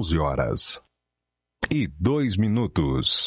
11 horas e 2 minutos.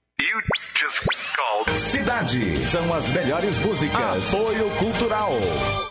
Cidade são as melhores músicas. Apoio Cultural.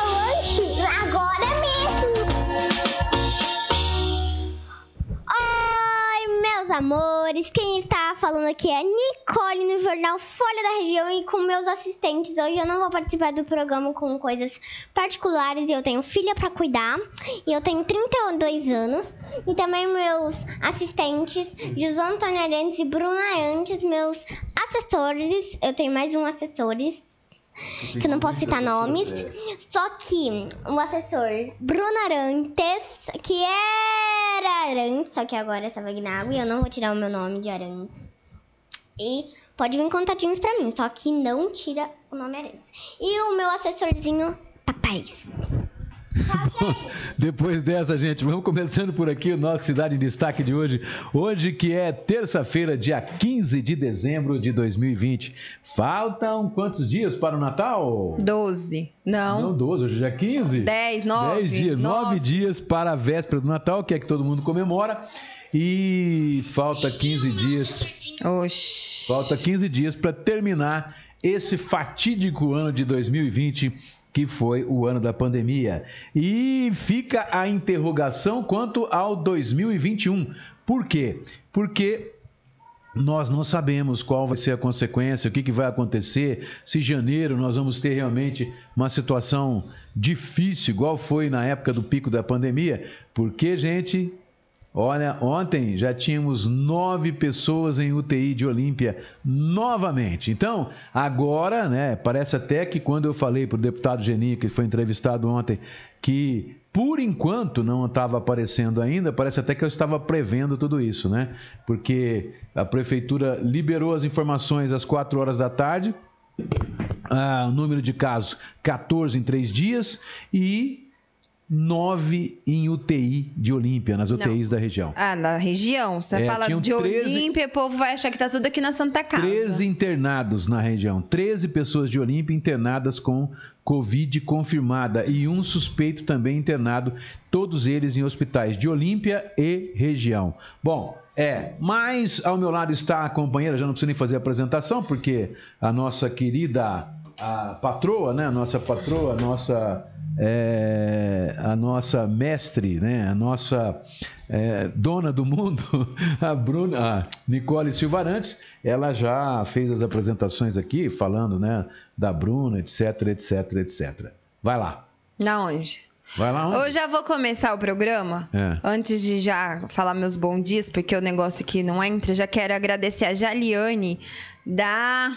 lanche agora mesmo! Oi, meus amores! Quem está falando aqui é Nicole no jornal Folha da Região e com meus assistentes. Hoje eu não vou participar do programa com coisas particulares. Eu tenho filha para cuidar e eu tenho 32 anos. E também meus assistentes, José Antônio Arantes e Bruna Arantes, meus assessores. Eu tenho mais um assessores que eu não posso citar nomes. Só que o assessor Bruno Arantes, que era Arantes, só que agora é Savagnago, e eu não vou tirar o meu nome de Arantes. E pode vir contatinhos pra mim, só que não tira o nome Arantes. E o meu assessorzinho, Papai. Depois dessa, gente, vamos começando por aqui o nosso Cidade em Destaque de hoje. Hoje que é terça-feira, dia 15 de dezembro de 2020. Faltam quantos dias para o Natal? 12. Não. Não, 12, hoje já é 15? 10, 9. 10 dias, 9 nove. dias para a véspera do Natal, que é que todo mundo comemora. E falta 15 dias. Oxi. Falta 15 dias para terminar esse fatídico ano de 2020, que foi o ano da pandemia. E fica a interrogação quanto ao 2021. Por quê? Porque nós não sabemos qual vai ser a consequência, o que, que vai acontecer, se janeiro nós vamos ter realmente uma situação difícil, igual foi na época do pico da pandemia, porque, gente, Olha, ontem já tínhamos nove pessoas em UTI de Olímpia novamente. Então, agora, né, parece até que quando eu falei para o deputado Geninho, que foi entrevistado ontem, que por enquanto não estava aparecendo ainda, parece até que eu estava prevendo tudo isso, né? Porque a prefeitura liberou as informações às quatro horas da tarde, ah, o número de casos 14 em três dias e nove em UTI de Olímpia, nas UTIs da região. Ah, na região. Você É, fala de 13 Olímpia, o povo vai achar que tá tudo aqui na Santa Casa. 13 internados na região. 13 pessoas de Olímpia internadas com Covid confirmada e um suspeito também internado, todos eles em hospitais de Olímpia e região. Bom, é, mas ao meu lado está a companheira, já não preciso nem fazer a apresentação, porque a nossa querida a patroa, né? A nossa patroa, a nossa, é, a nossa mestre, né? A nossa é, dona do mundo, a Bruna, a Nicole Silvarantes, ela já fez as apresentações aqui, falando, né? Da Bruna, etc, etc, etc. Vai lá. Na onde? Vai lá onde? Eu já vou começar o programa. É. Antes de já falar meus bons dias, porque o negócio aqui não entra, já quero agradecer a Jaliane da.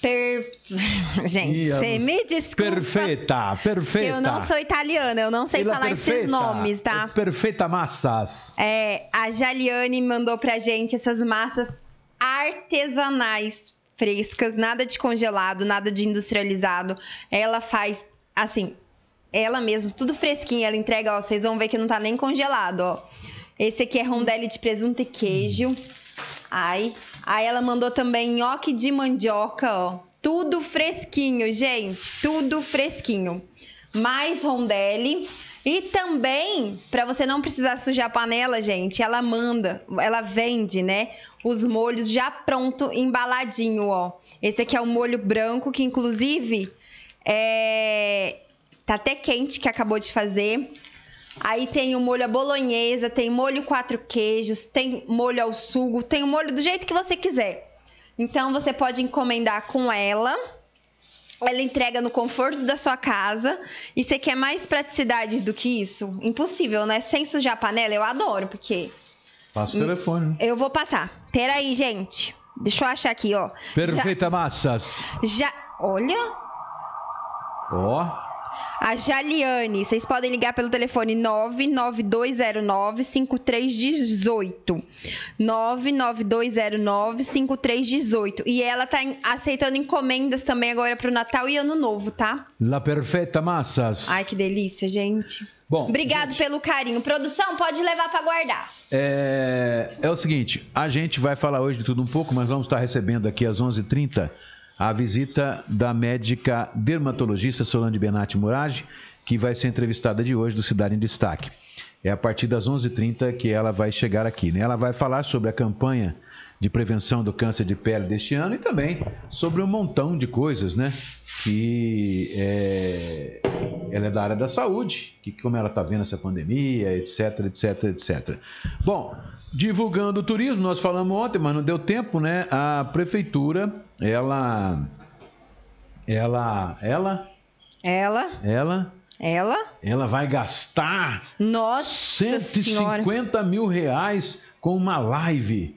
Per... Gente, você me desculpa. Perfeita, perfeita. Eu não sou italiana, eu não sei Ela falar esses perfeita, nomes, tá? Perfeita massas. É, a Jaliane mandou pra gente essas massas artesanais frescas, nada de congelado, nada de industrializado. Ela faz assim, ela mesma, tudo fresquinho, ela entrega, ó, vocês vão ver que não tá nem congelado, ó. Esse aqui é rondelli de presunto e queijo. Ai, aí ela mandou também nhoque de mandioca, ó. Tudo fresquinho, gente, tudo fresquinho. Mais rondelli e também, para você não precisar sujar a panela, gente, ela manda, ela vende, né? Os molhos já pronto, embaladinho, ó. Esse aqui é o molho branco, que inclusive é... tá até quente, que acabou de fazer. Aí tem o molho à bolonhesa, tem molho quatro queijos, tem molho ao sugo, tem o molho do jeito que você quiser. Então você pode encomendar com ela. Ela entrega no conforto da sua casa. E você quer mais praticidade do que isso? Impossível, né? Sem sujar a panela, eu adoro, porque Passa o telefone. né? eu vou passar. Peraí, gente. Deixa eu achar aqui, ó. Perfeita massas. Já, já olha, Ó, A Jaliane, vocês podem ligar pelo telefone 99209-5318. 99209-5318. E ela tá aceitando encomendas também agora pro Natal e Ano Novo, tá? la perfeita massas. Ai, que delícia, gente. Bom, Obrigado pelo carinho. Produção, pode levar pra guardar. É, é o seguinte, a gente vai falar hoje de tudo um pouco, mas vamos estar recebendo aqui às 11h30 a visita da médica dermatologista Solange Benatti Murage, que vai ser entrevistada de hoje do Cidade em Destaque. É a partir das 11h30 que ela vai chegar aqui. Né? Ela vai falar sobre a campanha de prevenção do câncer de pele deste ano e também sobre um montão de coisas, né? Que é, ela é da área da saúde, que como ela está vendo essa pandemia, etc, etc, etc. Bom, divulgando o turismo, nós falamos ontem, mas não deu tempo, né? A prefeitura, ela, ela, ela, Ela, ela, ela. ela vai gastar Nossa senhora. 150 mil reais com uma live.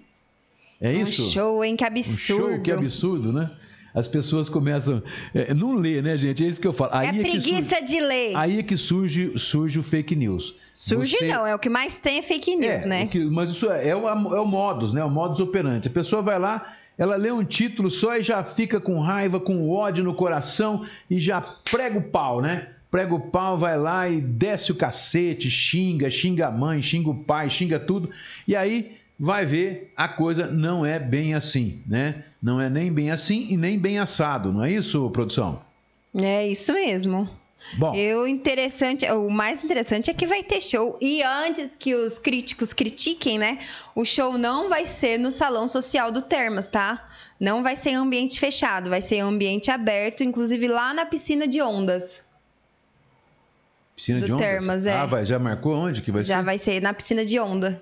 É isso? Um show, hein? Que Um absurdo. show que absurdo, né? As pessoas começam. É, não lê, né, gente? É isso que eu falo. Aí é que preguiça surge, de ler. aí é que surge, surge o fake news. Surge Você- não, é o que mais tem é fake news, é, né? o que- mas isso é, é o, é o modus, né? O modus operandi. A pessoa vai lá, ela lê um título só e já fica com raiva, com ódio no coração e já prega o pau, né? Prega o pau, vai lá e desce o cacete, xinga, xinga a mãe, xinga o pai, xinga tudo. E aí vai ver a coisa não é bem assim, né? Não é nem bem assim e nem bem assado, não é isso, produção? É isso mesmo. Bom, E o interessante, o mais interessante é que vai ter show. E antes que os críticos critiquem, né? O show não vai ser no salão social do Termas, tá? Não vai ser em ambiente fechado, vai ser em ambiente aberto, inclusive lá na piscina de ondas. piscina do de ondas. Termas, é. Ah, vai, já marcou onde que vai Já ser? vai ser na piscina de onda.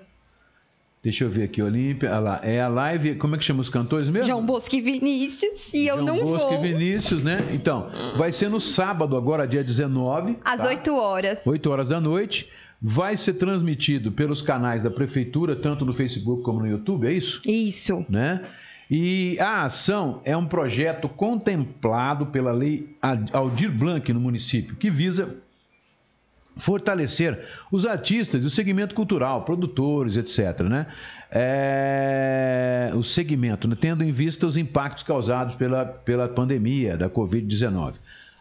Deixa eu ver aqui, Olímpia. Olha lá, é a live. Como é que chama os cantores mesmo? João Bosco e Vinícius. E eu João não Bosco vou. e Vinícius, né? Então, vai ser no sábado, agora, dia 19. Às tá? 8 horas. 8 horas da noite. Vai ser transmitido pelos canais da Prefeitura, tanto no Facebook como no YouTube, é isso? Isso. Né? E a ação é um projeto contemplado pela Lei Aldir Blanc no município, que visa fortalecer os artistas e o segmento cultural, produtores, etc. Né? É, O segmento, né? tendo em vista os impactos causados pela, pela pandemia da Covid-19.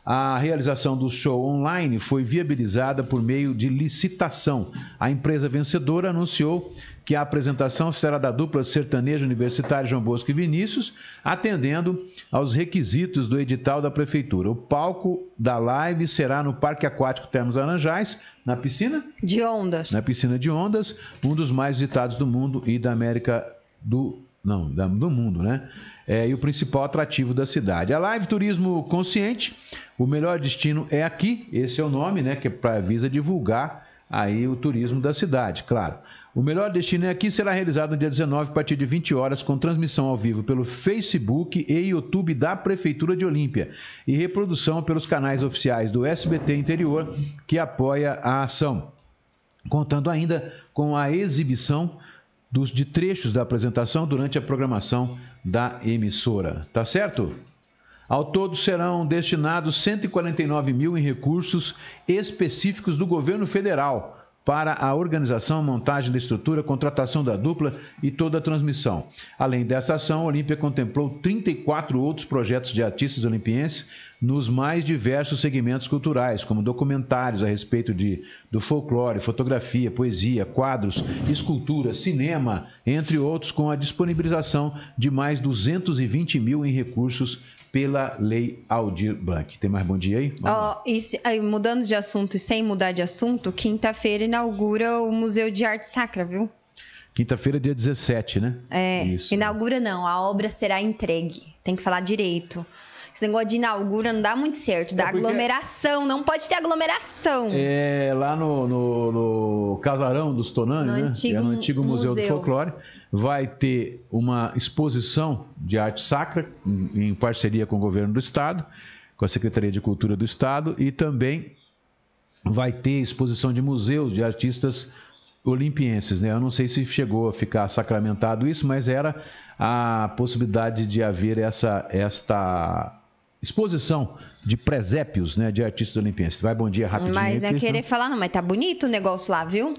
A realização do show online foi viabilizada por meio de licitação. A empresa vencedora anunciou que a apresentação será da dupla sertaneja universitária João Bosco e Vinícius, atendendo aos requisitos do edital da prefeitura. O palco da live será no Parque Aquático Termos Laranjais, na piscina, De ondas. na piscina de ondas, um dos mais visitados do mundo e da América do não, do mundo, né? É, e o principal atrativo da cidade. A Live Turismo Consciente, o melhor destino é aqui, esse é o nome, né? Que é para visa divulgar aí o turismo da cidade, claro. O melhor destino é aqui será realizado no dia 19 a partir de 20 horas com transmissão ao vivo pelo Facebook e YouTube da Prefeitura de Olímpia e reprodução pelos canais oficiais do SBT Interior que apoia a ação, contando ainda com a exibição dos, de trechos da apresentação durante a programação da emissora. Tá certo? Ao todo serão destinados 149 mil em recursos específicos do governo federal para a organização, montagem da estrutura, contratação da dupla e toda a transmissão. Além dessa ação, a Olímpia contemplou 34 outros projetos de artistas olimpienses nos mais diversos segmentos culturais, como documentários a respeito de, do folclore, fotografia, poesia, quadros, escultura, cinema, entre outros, com a disponibilização de mais 220 mil em recursos pela Lei Aldir Blanc. Tem mais bom dia aí? Oh, e aí, mudando de assunto e sem mudar de assunto, quinta-feira inaugura o Museu de Arte Sacra, viu? Quinta-feira, dia 17, né? É, Isso. inaugura não, a obra será entregue. Tem que falar direito. Esse negócio de inaugura não dá muito certo. Dá é aglomeração, não pode ter aglomeração. É, lá no, no, no Casarão dos Tonani, no né? Antigo, é no antigo Museu, Museu do Folclore, vai ter uma exposição de arte sacra, em, em parceria com o governo do Estado, com a Secretaria de Cultura do Estado, e também vai ter exposição de museus de artistas olimpienses, né? Eu não sei se chegou a ficar sacramentado isso, mas era a possibilidade de haver essa esta exposição de presépios, né, de artistas olimpienses. Vai, bom dia rapidinho. Mas não é querer falar não, mas tá bonito o negócio lá, viu?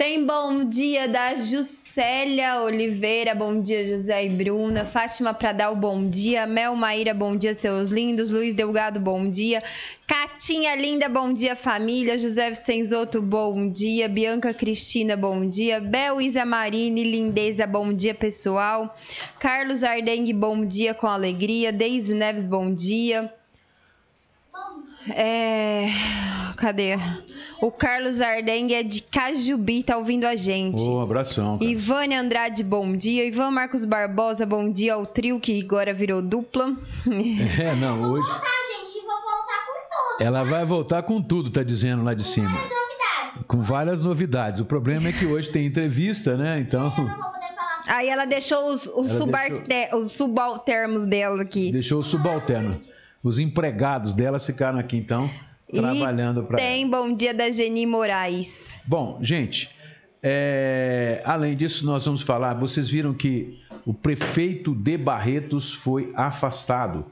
Tem bom dia da Juscelia Oliveira, bom dia José e Bruna, Fátima Pradal, bom dia, Mel Maíra, bom dia seus lindos, Luiz Delgado, bom dia, Catinha Linda, bom dia família, José Vicenzoto, bom dia, Bianca Cristina, bom dia, Bel Isa Marine, lindeza, bom dia pessoal, Carlos Ardengue, bom dia com alegria, Deise Neves, bom dia, é... Cadê? O Carlos Ardengue é de Cajubi, tá ouvindo a gente. Um abração. Cara. Ivane Andrade, bom dia. Ivan Marcos Barbosa, bom dia ao trio, que agora virou dupla. É, não, hoje. Voltar, gente, vou voltar com tudo. Ela vai voltar com tudo, tá dizendo lá de com cima. Várias novidades. Com várias novidades. O problema é que hoje tem entrevista, né? Então. Eu não vou poder falar. Aí ela deixou os, os, subarte... deixou... os subalternos dela aqui. Deixou os subalternos. Os empregados delas ficaram aqui, então, trabalhando para. Tem bom dia da Geni Moraes. Bom, gente, é... além disso, nós vamos falar. Vocês viram que o prefeito de Barretos foi afastado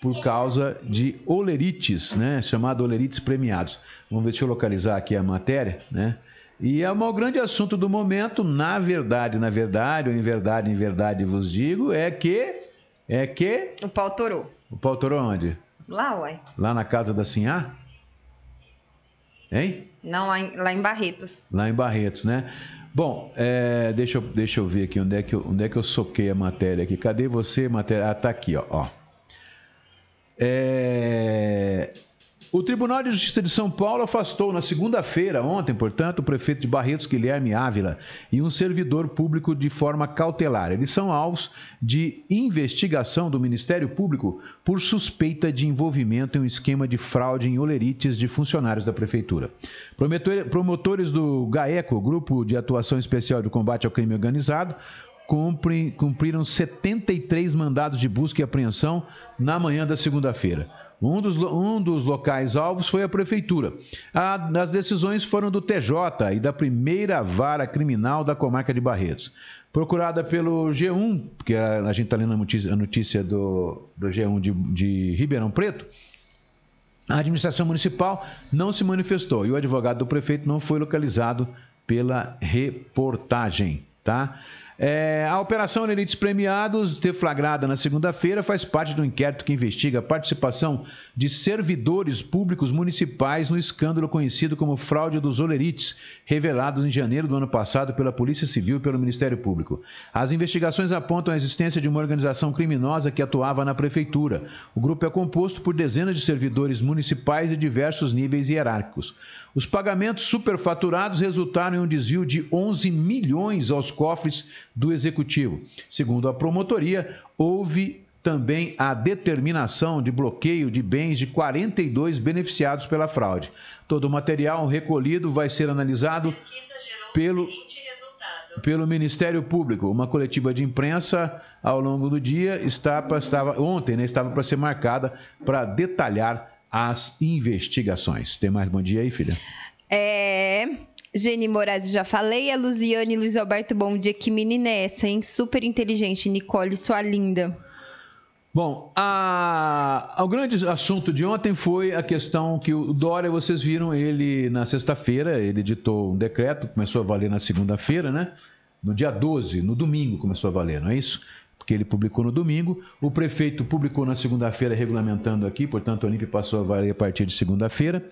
por causa de olerites, né? Chamado olerites premiados. Vamos ver, deixa eu localizar aqui a matéria, né? E é o grande assunto do momento, na verdade, na verdade, ou em verdade, em verdade vos digo, é que. É que. O pau torou. O pau torou onde? Lá, ué. Lá na casa da Sinhá? Hein? Não, lá em, lá em Barretos. Lá em Barretos, né? Bom, é, deixa, eu, deixa eu ver aqui onde é, que eu, onde é que eu soquei a matéria aqui. Cadê você, matéria? Ah, tá aqui, ó. ó. É, o Tribunal de Justiça de São Paulo afastou na segunda-feira, ontem, portanto, o prefeito de Barretos, Guilherme Ávila, e um servidor público de forma cautelar. Eles são alvos de investigação do Ministério Público por suspeita de envolvimento em um esquema de fraude em olerites de funcionários da Prefeitura. Promotores do GAECO, Grupo de Atuação Especial de Combate ao Crime Organizado, cumpriram 73 mandados de busca e apreensão na manhã da segunda-feira. Um dos, um dos locais alvos foi a prefeitura. A, as decisões foram do TJ e da primeira vara criminal da comarca de Barretos. Procurada pelo G1, porque a, a gente está lendo a notícia, a notícia, do, do G1 de, de Ribeirão Preto, a administração municipal não se manifestou e o advogado do prefeito não foi localizado pela reportagem, tá? É, a Operação Elites Premiados, deflagrada na segunda-feira, faz parte do inquérito que investiga a participação de servidores públicos municipais no escândalo conhecido como fraude dos olerites, revelado em janeiro do ano passado pela Polícia Civil e pelo Ministério Público. As investigações apontam a existência de uma organização criminosa que atuava na prefeitura. O grupo é composto por dezenas de servidores municipais de diversos níveis hierárquicos. Os pagamentos superfaturados resultaram em um desvio de 11 milhões aos cofres do Executivo. Segundo a promotoria, houve também a determinação de bloqueio de bens de 42 beneficiados pela fraude. Todo o material recolhido vai ser analisado pelo, pelo Ministério Público. Uma coletiva de imprensa ao longo do dia está, estava ontem, né, estava para ser marcada para detalhar as investigações. Tem mais bom dia aí, filha? É, Gene Moraes, já falei. A Luziane e Luiz Alberto, bom dia. Que menina é essa, hein? Super inteligente. Nicole, sua linda. Bom, a, o grande assunto de ontem foi a questão que o Dória, vocês viram ele na sexta-feira, ele editou um decreto, começou a valer na segunda-feira, né? No dia 12, no domingo começou a valer, não é isso? Porque ele publicou no domingo, o prefeito publicou na segunda-feira regulamentando aqui, portanto a Olímpia passou a valer a partir de segunda-feira.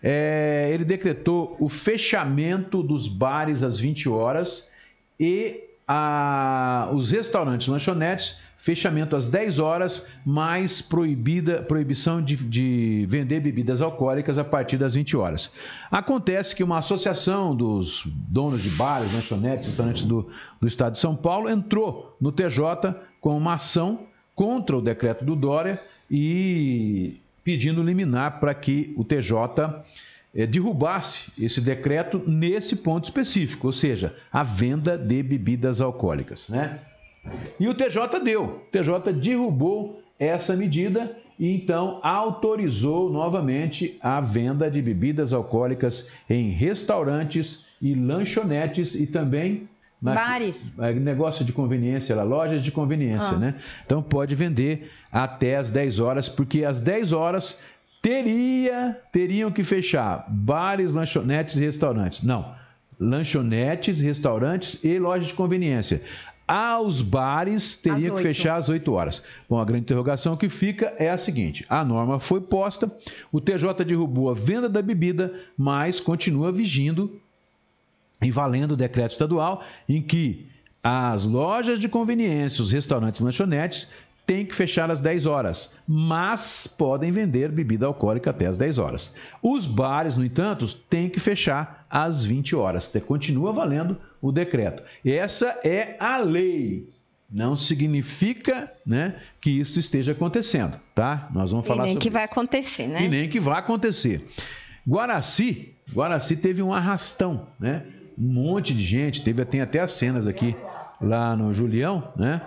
É, ele decretou o fechamento dos bares às 20 horas e a, os restaurantes, lanchonetes fechamento às 10 horas, mais proibida, proibição de, de, vender bebidas alcoólicas a partir das 20 horas. Acontece que uma associação dos donos de bares, lanchonetes, restaurantes do, do estado de São Paulo entrou no TJ com uma ação contra o decreto do Dória e pedindo liminar para que o TJ é, derrubasse esse decreto nesse ponto específico, ou seja, a venda de bebidas alcoólicas. Né? E o TJ deu. O TJ derrubou essa medida e então autorizou novamente a venda de bebidas alcoólicas em restaurantes e lanchonetes e também na, Bares. É, negócio de conveniência, lojas de conveniência, ah. né? Então pode vender até as 10 horas, porque às 10 horas teria, teriam que fechar bares, lanchonetes e restaurantes. Não. Lanchonetes, restaurantes e lojas de conveniência aos bares teria que fechar às 8 horas. Bom, a grande interrogação que fica é a seguinte: a norma foi posta, o TJ derrubou a venda da bebida, mas continua vigindo e valendo o decreto estadual em que as lojas de conveniência, os restaurantes e lanchonetes têm que fechar às 10 horas, mas podem vender bebida alcoólica até às 10 horas. Os bares, no entanto, têm que fechar às 20 horas. Continua valendo o decreto. Essa é a lei. Não significa né, que isso esteja acontecendo, tá? Nós vamos falar e nem sobre... que vai acontecer, né? E nem que vai acontecer. Guaraci, Guaraci teve um arrastão, né? Um monte de gente, teve tem até as cenas aqui lá no Julião, né?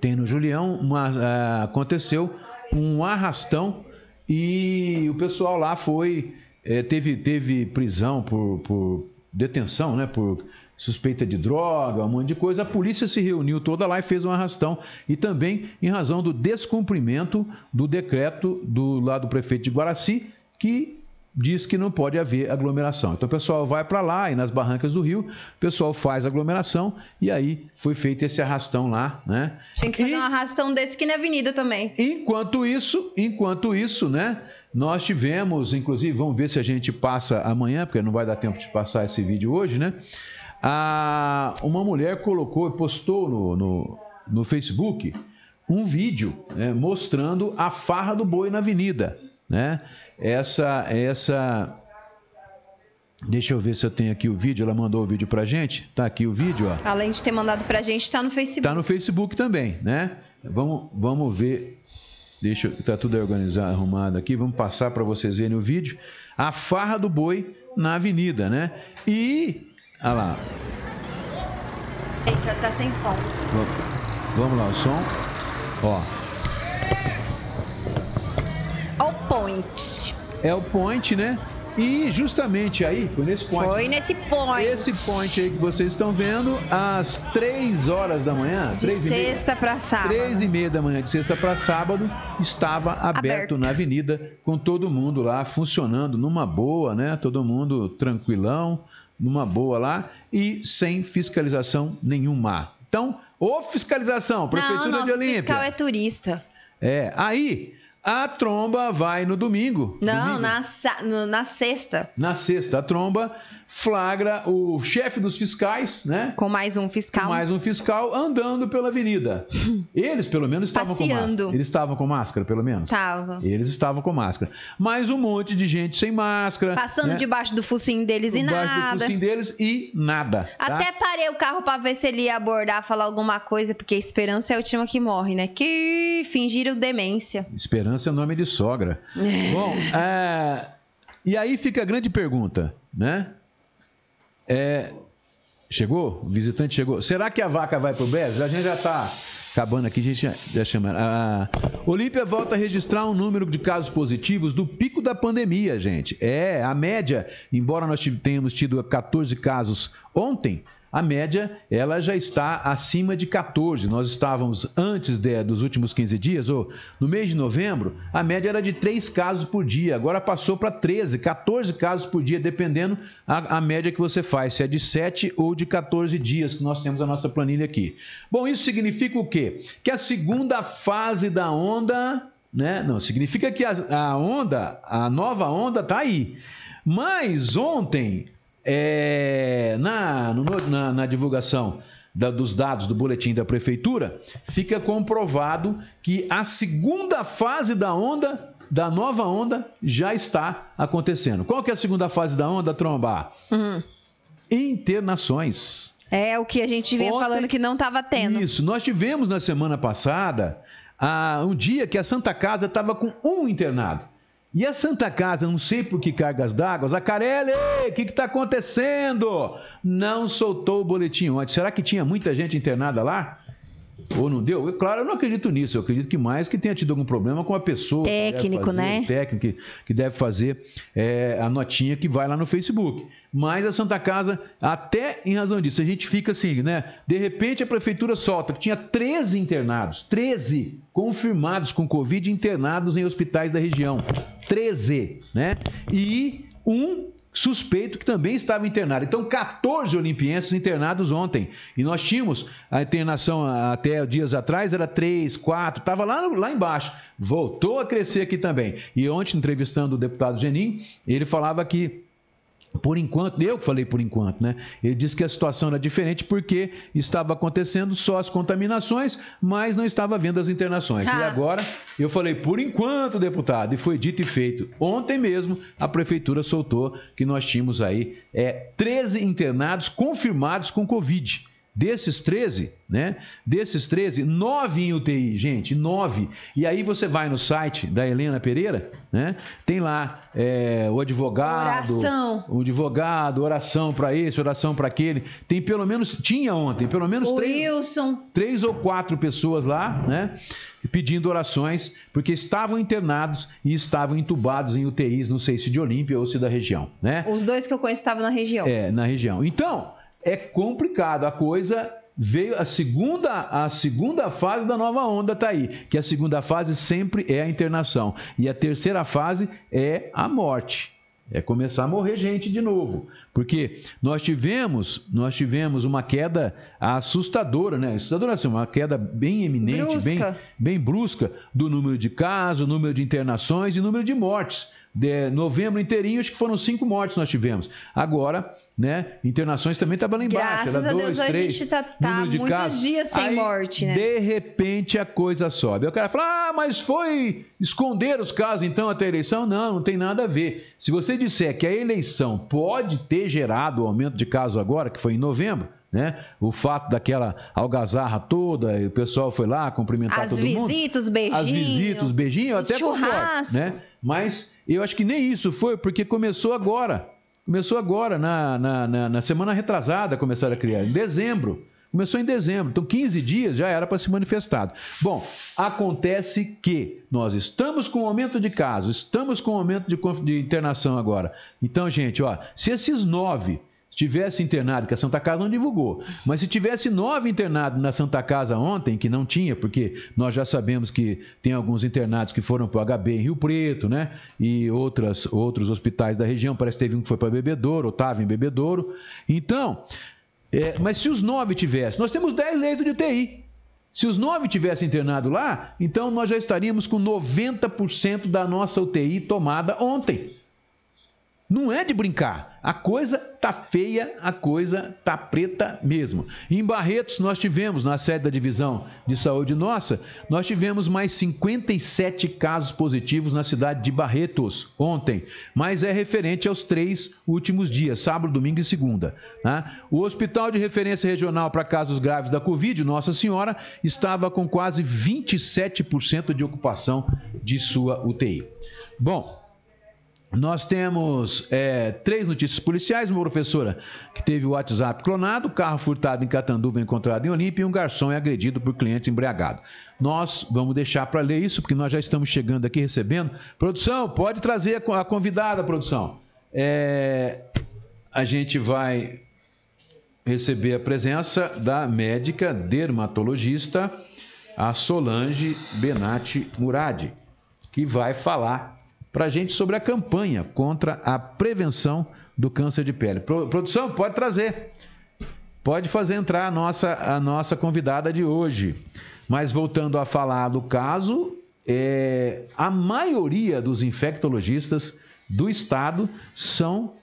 Tem no Julião, uh, aconteceu um arrastão e o pessoal lá foi eh, teve, teve prisão por, por detenção, né, por suspeita de droga, um monte de coisa, a polícia se reuniu toda lá e fez um arrastão. E também em razão do descumprimento do decreto do lado do prefeito de Guaraci, que diz que não pode haver aglomeração. Então o pessoal vai para lá e nas barrancas do rio, o pessoal faz aglomeração e aí foi feito esse arrastão lá, né? Tinha que fazer e, um arrastão desse aqui na avenida também. Enquanto isso, enquanto isso, né? Nós tivemos, inclusive, vamos ver se a gente passa amanhã, porque não vai dar tempo de passar esse vídeo hoje, né? Ah, uma mulher colocou, postou no, no, no Facebook um vídeo né, mostrando a farra do boi na avenida né? Essa, essa, deixa eu ver se eu tenho aqui o vídeo. Ela mandou o vídeo pra gente. Tá aqui o vídeo, ó. Além de ter mandado pra gente, tá no Facebook. Tá no Facebook também, né? Vamos, vamos ver. Deixa, tá tudo organizado, arrumado aqui. Vamos passar para vocês verem o vídeo. A farra do boi na avenida, né? E, olha lá. Eita, tá sem som. Vamos lá, o som. Ó. Point. É o Point, né? E justamente aí, foi nesse point. Foi nesse point. Esse point aí que vocês estão vendo, às 3 horas da manhã. De sexta para sábado. 3 e meia da manhã, de sexta para sábado, estava aberto, aberto, na avenida, com todo mundo lá funcionando numa boa, né? Todo mundo tranquilão, numa boa lá, e sem fiscalização nenhuma. Então, ô fiscalização, Prefeitura Não, de Olímpia. fiscal é turista. É, aí A tromba vai no domingo. Não, domingo. na, no- na sexta, Na sexta, a tromba flagra o chefe dos fiscais, né? com mais um fiscal. Mais um fiscal andando pela avenida. Eles, pelo menos, estavam com Passeando. máscara. Eles estavam com máscara, pelo menos? Tava. Eles estavam com máscara. Mas um monte de gente sem máscara. Passando né? debaixo do focinho deles e Debaixo do nada. focinho deles e nada. tá? Até parei o carro pra ver se ele ia abordar, falar alguma coisa, porque a esperança é a última que morre, né? Que fingiram demência. Esperança é o nome de sogra. Bom, é, e aí fica a grande pergunta, né? É, chegou? O visitante chegou. Será que a vaca vai pro Bez? A gente já está acabando aqui, a gente já, já chama. A Olímpia volta a registrar um número de casos positivos do pico da pandemia, gente. É, a média, embora nós tenhamos tido 14 casos ontem, a média ela já está acima de 14. Nós estávamos antes de- dos últimos 15 dias, ou no mês de novembro, a média era de 3 casos por dia. Agora passou para 13, 14 casos por dia, dependendo a, a média que você faz, se é de 7 ou de 14 dias, que nós temos a nossa planilha aqui. Bom, isso significa o quê? Que a segunda fase da onda, né? Não, significa que a, a onda, a nova onda está aí. Mas ontem, é, na, no- na, na divulgação da- dos dados do boletim da prefeitura, fica comprovado que a segunda fase da onda, da nova onda, já está acontecendo. Qual que é a segunda fase da onda, Tromba? Uhum. Internações. É o que a gente vinha Ontem- falando que não tava tendo. Isso, nós tivemos na semana passada ah, um dia que a Santa Casa estava com um internado. E a Santa Casa, não sei por que cargas d'água, Zacarelli, o que está acontecendo? Não soltou o boletim ontem. Será que tinha muita gente internada lá? Ou não deu? Eu, claro, eu não acredito nisso. Eu acredito que mais que tenha tido algum problema com a pessoa. Técnico, fazer, né? técnico que, que deve fazer é, a notinha que vai lá no Facebook. Mas a Santa Casa, até em razão disso, a gente fica assim, né? De repente a prefeitura solta que tinha 13 internados, 13 confirmados com Covid internados em hospitais da região. 13, né? E um suspeito que também estava internado. Então, 14 olimpienses internados ontem. E nós tínhamos a internação até dias atrás, era 3, 4, estava lá, lá embaixo. Voltou a crescer aqui também. E ontem, entrevistando o deputado Genin, ele falava que por enquanto, eu que falei por enquanto, né? Ele disse que a situação era diferente porque estava acontecendo só as contaminações, mas não estava vendo as internações. E Ah. agora, eu falei por enquanto, deputado, e foi dito e feito. Ontem mesmo, a prefeitura soltou que nós tínhamos aí é, 13 internados confirmados com Covid. Desses 13, né? Desses 13, 9 em UTI, gente, 9. E aí você vai no site da Helena Pereira, né? Tem lá é, o advogado, Oração. o advogado, oração para esse, oração para aquele. Tem pelo menos, tinha ontem, pelo menos O três, Wilson. três ou quatro pessoas lá, né? Pedindo orações, porque estavam internados e estavam entubados em UTIs, não sei se de Olímpia ou se da região, né? Os dois que eu conheço estavam na região. É, na região. Então, é complicado. A coisa veio a segunda a segunda fase da nova onda tá aí, que a segunda fase sempre é a internação e a terceira fase é a morte. É começar a morrer gente de novo, porque nós tivemos, nós tivemos uma queda assustadora, né? Assustadora assim, uma queda bem eminente, bem, Brusca. bem brusca do número de casos, número de internações e número de mortes. De novembro inteirinho, acho que foram cinco mortes nós tivemos. Agora, né, internações também estava lá embaixo. Graças era a dois, Deus, a três, gente tá- tá de muitos casos. dias sem Aí, morte, né? De repente a coisa sobe. Aí o cara fala, ah, mas foi esconder os casos então até a eleição? Não, não tem nada a ver. Se você disser que a eleição pode ter gerado o aumento de casos agora, que foi em novembro, né? O fato daquela algazarra toda, e o pessoal foi lá cumprimentar As todo mundo. visitas, os beijinhos. As visitas, os beijinhos, eu os até concordo, churrasco. né? Mas eu acho que nem isso foi, porque começou agora. Começou agora, na, na, na, na semana retrasada, começaram a criar, em dezembro. Começou em dezembro, então 15 dias já era para se manifestado. Bom, acontece que nós estamos com aumento de casos, estamos com aumento de, de internação agora. Então, gente, ó, se esses nove tivesse internado, que a Santa Casa não divulgou, mas se tivesse nove internados na Santa Casa ontem, que não tinha, porque nós já sabemos que tem alguns internados que foram para o HB em Rio Preto, né? E outras, outros hospitais da região, parece que teve um que foi para Bebedouro, ou estava em Bebedouro. Então, é, mas se os nove tivessem, nós temos dez leitos de UTI. Se os nove tivessem internado lá, então nós já estaríamos com 90% da nossa UTI tomada ontem. Não é de brincar. A coisa tá feia, a coisa tá preta mesmo. Em Barretos, nós tivemos, na sede da divisão de saúde nossa, nós tivemos mais 57 casos positivos na cidade de Barretos ontem, mas é referente aos três últimos dias, sábado, domingo e segunda. Né? O Hospital de Referência Regional para Casos Graves da Covid, Nossa Senhora, estava com quase 27% de ocupação de sua UTI. Bom, nós temos é, três notícias policiais: uma professora que teve o WhatsApp clonado, carro furtado em Catanduva encontrado em Olímpia e um garçom é agredido por cliente embriagado. Nós vamos deixar para ler isso, porque nós já estamos chegando aqui recebendo. Produção, pode trazer a convidada, produção. É, a gente vai receber a presença da médica dermatologista, a Solange Benatti Muradi, que vai falar para a gente sobre a campanha contra a prevenção do câncer de pele. Produção, pode trazer. Pode fazer entrar a nossa, a nossa convidada de hoje. Mas voltando a falar do caso, é, a maioria dos infectologistas do estado são,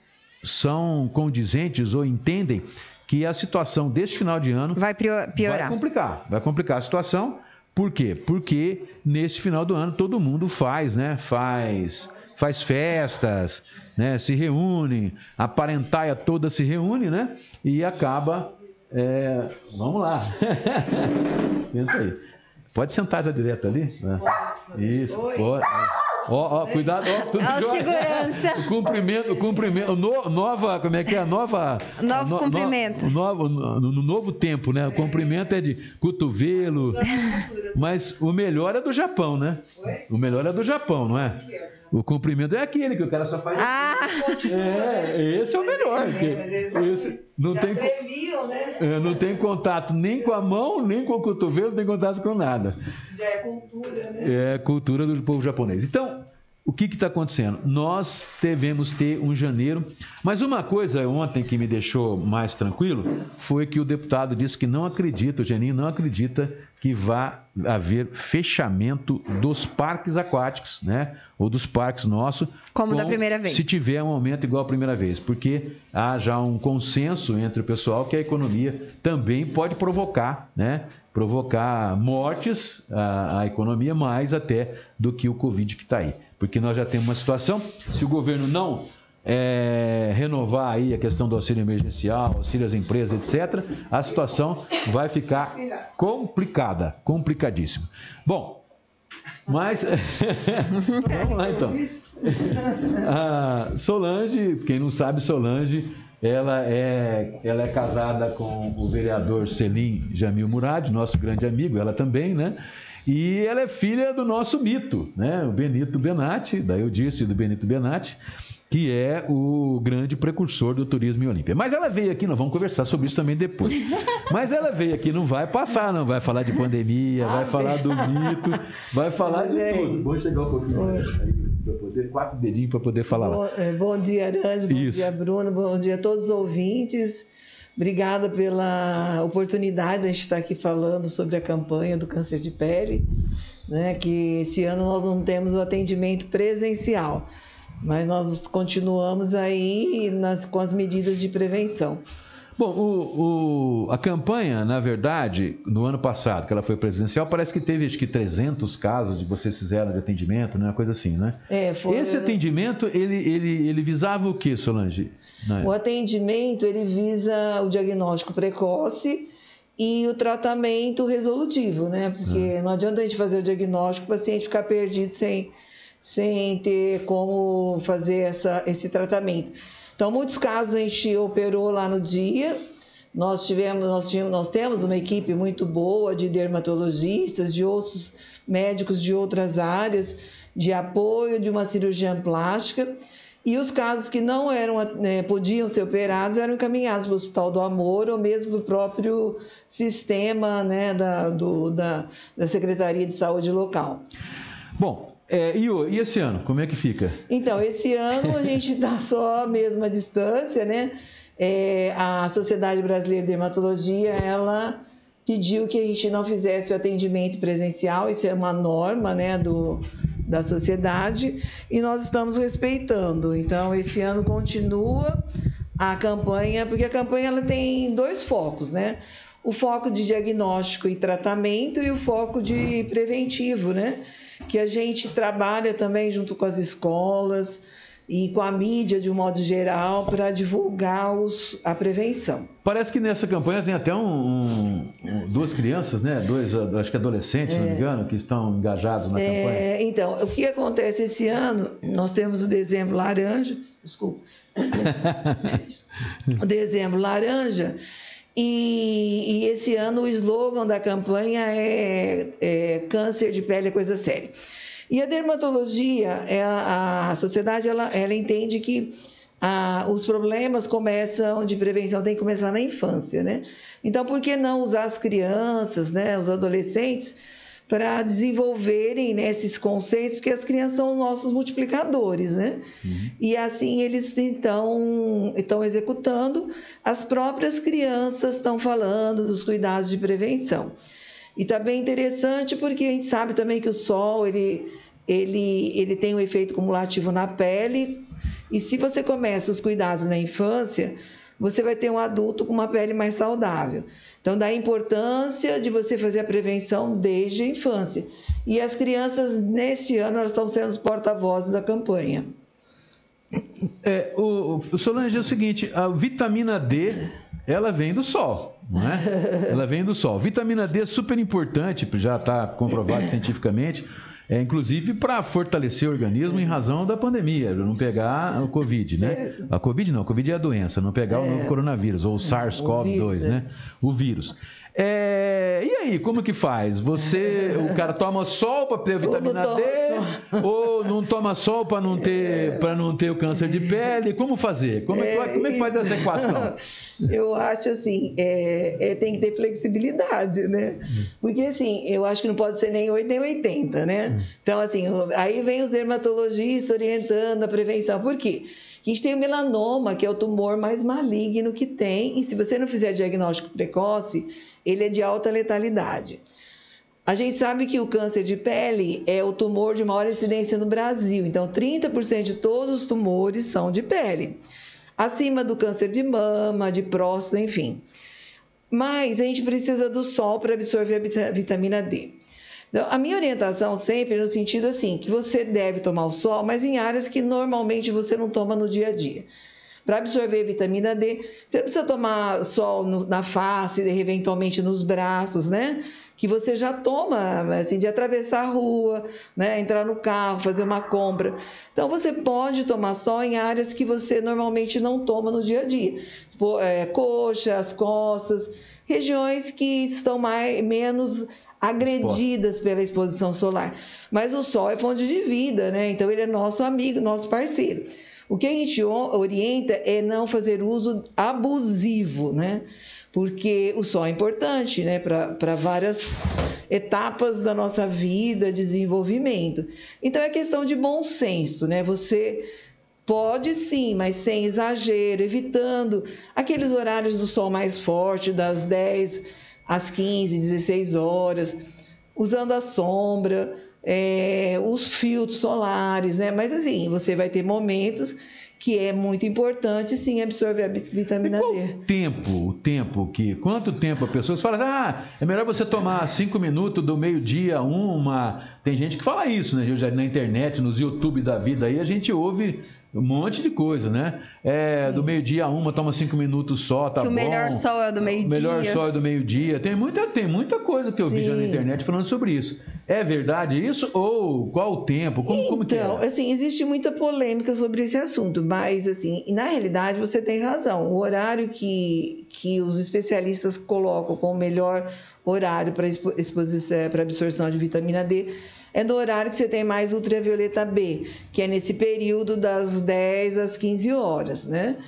são condizentes ou entendem que a situação deste final de ano vai piorar. Vai complicar, vai complicar a situação por quê? Porque nesse final do ano todo mundo faz, né? Faz, faz festas, né? Se reúne, a parentaia toda se reúne, né? E acaba. É... Vamos lá. Senta aí. Pode sentar já direto ali? Né? Isso, pode. Ó, ó, cuidado, ó. Tudo ó, segurança. O cumprimento, o cumprimento, no, nova, como é que é? Nova. Novo no, cumprimento. No, novo, no, no, novo tempo, né? O cumprimento é de cotovelo. Mas o melhor é do Japão, né? O melhor é do Japão, não é? O cumprimento é aquele que o cara só faz. Ah! É, esse é o melhor. esse não tem, né? é, não tem contato nem com a mão, nem com o cotovelo, não tem contato com nada. Já é cultura, né? É cultura do povo japonês. Então, o que está acontecendo? Nós devemos ter um janeiro. Mas uma coisa ontem que me deixou mais tranquilo foi que o deputado disse que não acredita, o Geninho não acredita que vá haver fechamento dos parques aquáticos, né? Ou dos parques nossos. Como da primeira vez. Se tiver um aumento igual à primeira vez. Porque há já um consenso entre o pessoal que a economia também pode provocar, né? Provocar mortes à, à economia mais até do que o Covid que está aí porque nós já temos uma situação, se o governo não é, renovar aí a questão do auxílio emergencial, auxílio às empresas, etc., a situação vai ficar complicada, complicadíssima. Bom, mas vamos lá então. A Solange, quem não sabe, Solange, ela é, ela é casada com o vereador Selim Jamil Murad, nosso grande amigo, ela também, né? E ela é filha do nosso mito, né? o Benito Benatti, da Eudice e do Benito Benatti, que é o grande precursor do turismo em Olímpia. Mas ela veio aqui, nós vamos conversar sobre isso também depois. Mas ela veio aqui, não vai passar, não vai falar de pandemia, vai falar do mito, vai falar de tudo. Vamos chegar um pouquinho mais aí, poder, quatro dedinhos para poder falar bom, lá. É, bom dia, Arantes, bom Isso. dia, Bruno, bom dia a todos os ouvintes. Obrigada pela oportunidade de a gente estar aqui falando sobre a campanha do câncer de pele, né? Que esse ano nós não temos o atendimento presencial, mas nós continuamos aí nas, com as medidas de prevenção. Bom, o, o, a campanha, na verdade, no ano passado, que ela foi presidencial, parece que teve acho que 300 casos de vocês fizeram de atendimento, né? Uma coisa assim, né? É, foi... Esse atendimento, ele, ele, ele visava o que, Solange? O atendimento, ele visa o diagnóstico precoce e o tratamento resolutivo, né? Porque ah. não adianta a gente fazer o diagnóstico, o paciente ficar perdido sem, sem ter como fazer essa, esse tratamento. Então, muitos casos a gente operou lá no dia. Nós tivemos, nós tivemos, nós temos uma equipe muito boa de dermatologistas, de outros médicos de outras áreas, de apoio de uma cirurgia plástica. E os casos que não eram, né, podiam ser operados eram encaminhados para o Hospital do Amor ou mesmo para o próprio sistema né, da, do, da, da Secretaria de Saúde local. Bom, é, e, e, esse ano, como é que fica? Então, esse ano a gente está só a mesma distância, né? É, a Sociedade Brasileira de Dermatologia, ela pediu que a gente não fizesse o atendimento presencial, isso é uma norma né, do, da sociedade, e nós estamos respeitando. Então, esse ano continua a campanha, porque a campanha ela tem dois focos, né? O foco de diagnóstico e tratamento e o foco de preventivo, né? Que a gente trabalha também junto com as escolas, e com a mídia de um modo geral para divulgar os, a prevenção. Parece que nessa campanha tem até um, um, duas crianças, né? Dois, acho que adolescentes, é. não me é. engano, que estão engajados na é, campanha. Então, o que acontece esse ano? Nós temos o dezembro laranja, desculpa, o dezembro laranja. E, e, esse ano o slogan da campanha é, é câncer de pele é coisa séria. E a dermatologia, é a, a sociedade, ela, ela entende que ah, os problemas começam de prevenção, tem que começar na infância, né? Então, por que não usar as crianças, né, os adolescentes, para desenvolverem né, esses conceitos, porque as crianças são nossos multiplicadores, né? Uhum. E assim eles então estão executando, as próprias crianças estão falando dos cuidados de prevenção. E está bem interessante porque a gente sabe também que o sol ele, ele, ele tem um efeito cumulativo na pele. E se você começa os cuidados na infância, você vai ter um adulto com uma pele mais saudável. Então, dá a importância de você fazer a prevenção desde a infância. E as crianças, nesse ano, elas estão sendo os porta-vozes da campanha. É, o, o Solange é o seguinte: a vitamina D ela vem do sol, não é? Ela vem do sol. Vitamina D é super importante, já está comprovado cientificamente, é, inclusive para fortalecer o organismo em razão da pandemia, não pegar o Covid, né? A Covid não, a Covid é a doença, não pegar é. o novo coronavírus, ou o SARS-CoV-2, né? O vírus. É, e aí, como que faz? Você, o cara toma sol para ter vitamina D, ou não toma sol para não ter para não ter o câncer de pele? Como fazer? Como é, como é que faz essa equação? Eu acho assim, é, é, tem que ter flexibilidade, né? Porque assim, eu acho que não pode ser nem 8 nem 80, né? Então assim, aí vem os dermatologistas orientando a prevenção. Por quê? A gente tem o melanoma, que é o tumor mais maligno que tem, e se você não fizer diagnóstico precoce, ele é de alta letalidade. A gente sabe que o câncer de pele é o tumor de maior incidência no Brasil, então 30% de todos os tumores são de pele, acima do câncer de mama, de próstata, enfim. Mas a gente precisa do sol para absorver a vitamina D. Então, a minha orientação sempre é no sentido assim, que você deve tomar o sol, mas em áreas que normalmente você não toma no dia a dia. Para absorver vitamina D, você não precisa tomar sol no, na face, eventualmente nos braços, né? Que você já toma, assim, de atravessar a rua, né? Entrar no carro, fazer uma compra. Então, você pode tomar sol em áreas que você normalmente não toma no dia a dia. Tipo, é, coxas, costas, regiões que estão mais, menos agredidas Pô. pela exposição solar. Mas o sol é fonte de vida, né? Então ele é nosso amigo, nosso parceiro. O que a gente orienta é não fazer uso abusivo, né? Porque o sol é importante, né? Para várias etapas da nossa vida, desenvolvimento. Então é questão de bom senso, né? Você Pode sim, mas sem exagero, evitando aqueles horários do sol mais forte, das 10 às 15, 16 horas, usando a sombra, é, os filtros solares, né? Mas assim, você vai ter momentos que é muito importante sim absorver a vitamina D. O tempo, o tempo que. Quanto tempo a pessoa fala, ah, é melhor você tomar cinco minutos do meio-dia, uma. Tem gente que fala isso, né? Na internet, nos YouTube da vida aí, a gente ouve um monte de coisa, né? É, do meio-dia a uma, toma cinco minutos só, tá que bom. o melhor sol é do meio-dia. O melhor sol é do meio-dia. Tem muita, tem muita coisa que eu Sim. vi já na internet falando sobre isso. É verdade isso? Ou qual o tempo? Como, então, como que é? Então, assim, existe muita polêmica sobre esse assunto, mas, assim, na realidade você tem razão. O horário que, que os especialistas colocam como melhor horário para exposição, para absorção de vitamina D é no horário que você tem mais ultravioleta B, que é nesse período das 10 às 15 horas, né?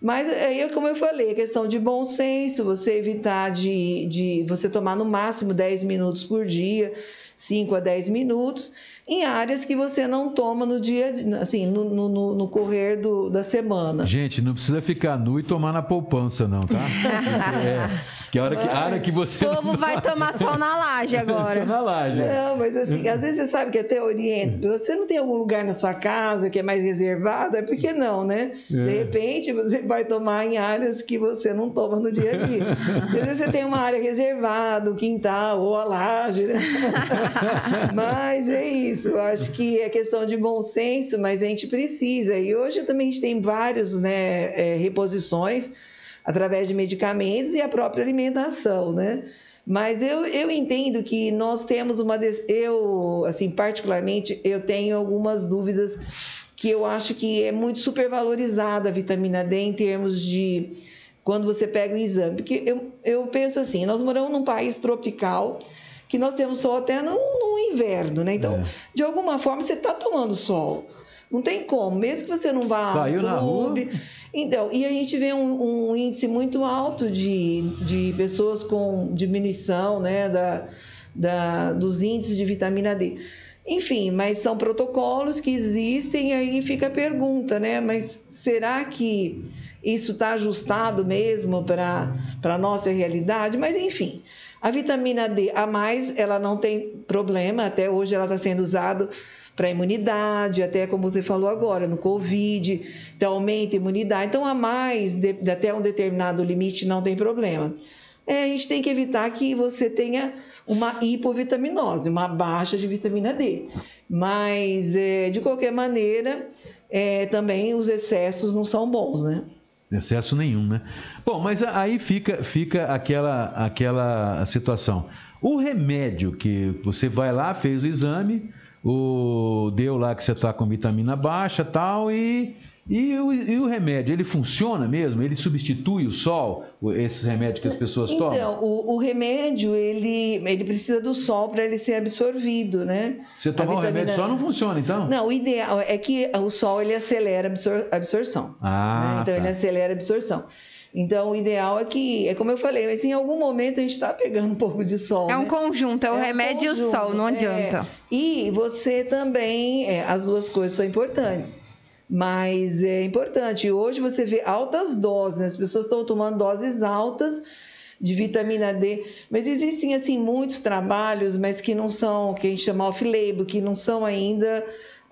Mas aí, como eu falei, a questão de bom senso, você evitar de, de você tomar no máximo 10 minutos por dia, 5 a 10 minutos, em áreas que você não toma no dia, assim, no, no, no correr do, da semana. Gente, não precisa ficar nu e tomar na poupança, não, tá? é, que a hora que, a hora que você. O povo vai tomar sol na laje agora. Só na laje. Não, mas assim, às vezes você sabe que até oriento. Você não tem algum lugar na sua casa que é mais reservado, é porque não, né? É. De repente você vai tomar em áreas que você não toma no dia a dia. Às vezes você tem uma área reservada, o quintal ou a laje, né? Mas é isso, eu acho que é questão de bom senso, mas a gente precisa. E hoje também a gente tem vários, né, é, reposições através de medicamentos e a própria alimentação, né? Mas eu, eu entendo que nós temos uma. Eu, assim, particularmente, eu tenho algumas dúvidas que eu acho que é muito supervalorizada a vitamina D em termos de quando você pega o exame. Porque eu, eu penso assim, nós moramos num país tropical que nós temos sol até no, no inverno, né? Então, É. de alguma forma, você está tomando sol. Não tem como, mesmo que você não vá Saiu ao na clube. Então, e a gente vê um, um índice muito alto de, de pessoas com diminuição né, da, da, dos índices de vitamina D. Enfim, mas são protocolos que existem e aí fica a pergunta, né? Mas será que isso está ajustado mesmo para a nossa realidade? Mas enfim, a vitamina D a mais, ela não tem problema, até hoje ela está sendo usada para imunidade, até como você falou agora, no Covid, então aumenta a imunidade. Então, a mais, de, até um determinado limite, não tem problema. É, a gente tem que evitar que você tenha uma hipovitaminose, uma baixa de vitamina D. Mas, é, de qualquer maneira, é, também os excessos não são bons, né? Excesso nenhum, né? Bom, mas aí fica, fica aquela, aquela situação. O remédio que você vai lá, fez o exame, o, deu lá que você está com vitamina baixa tal, e, e, o, e o remédio, ele funciona mesmo? Ele substitui o sol, esses remédios que as pessoas tomam? Então, o, o remédio, ele, ele precisa do sol para ele ser absorvido, né? Você tomar o remédio vitamina- só não funciona, então? Não, o ideal é que o sol ele acelera a absor- absorção. Ah, né? Então tá. ele acelera a absorção. Então o ideal é que, é como eu falei, mas em algum momento a gente está pegando um pouco de sol. É um né? conjunto, é o É um remédio e o sol, não é. adianta. E você também, é, as duas coisas são importantes. Mas é importante. Hoje você vê altas doses, né? as pessoas estão tomando doses altas de vitamina D. Mas existem assim muitos trabalhos, mas que não são, que a gente chama off-label, que não são ainda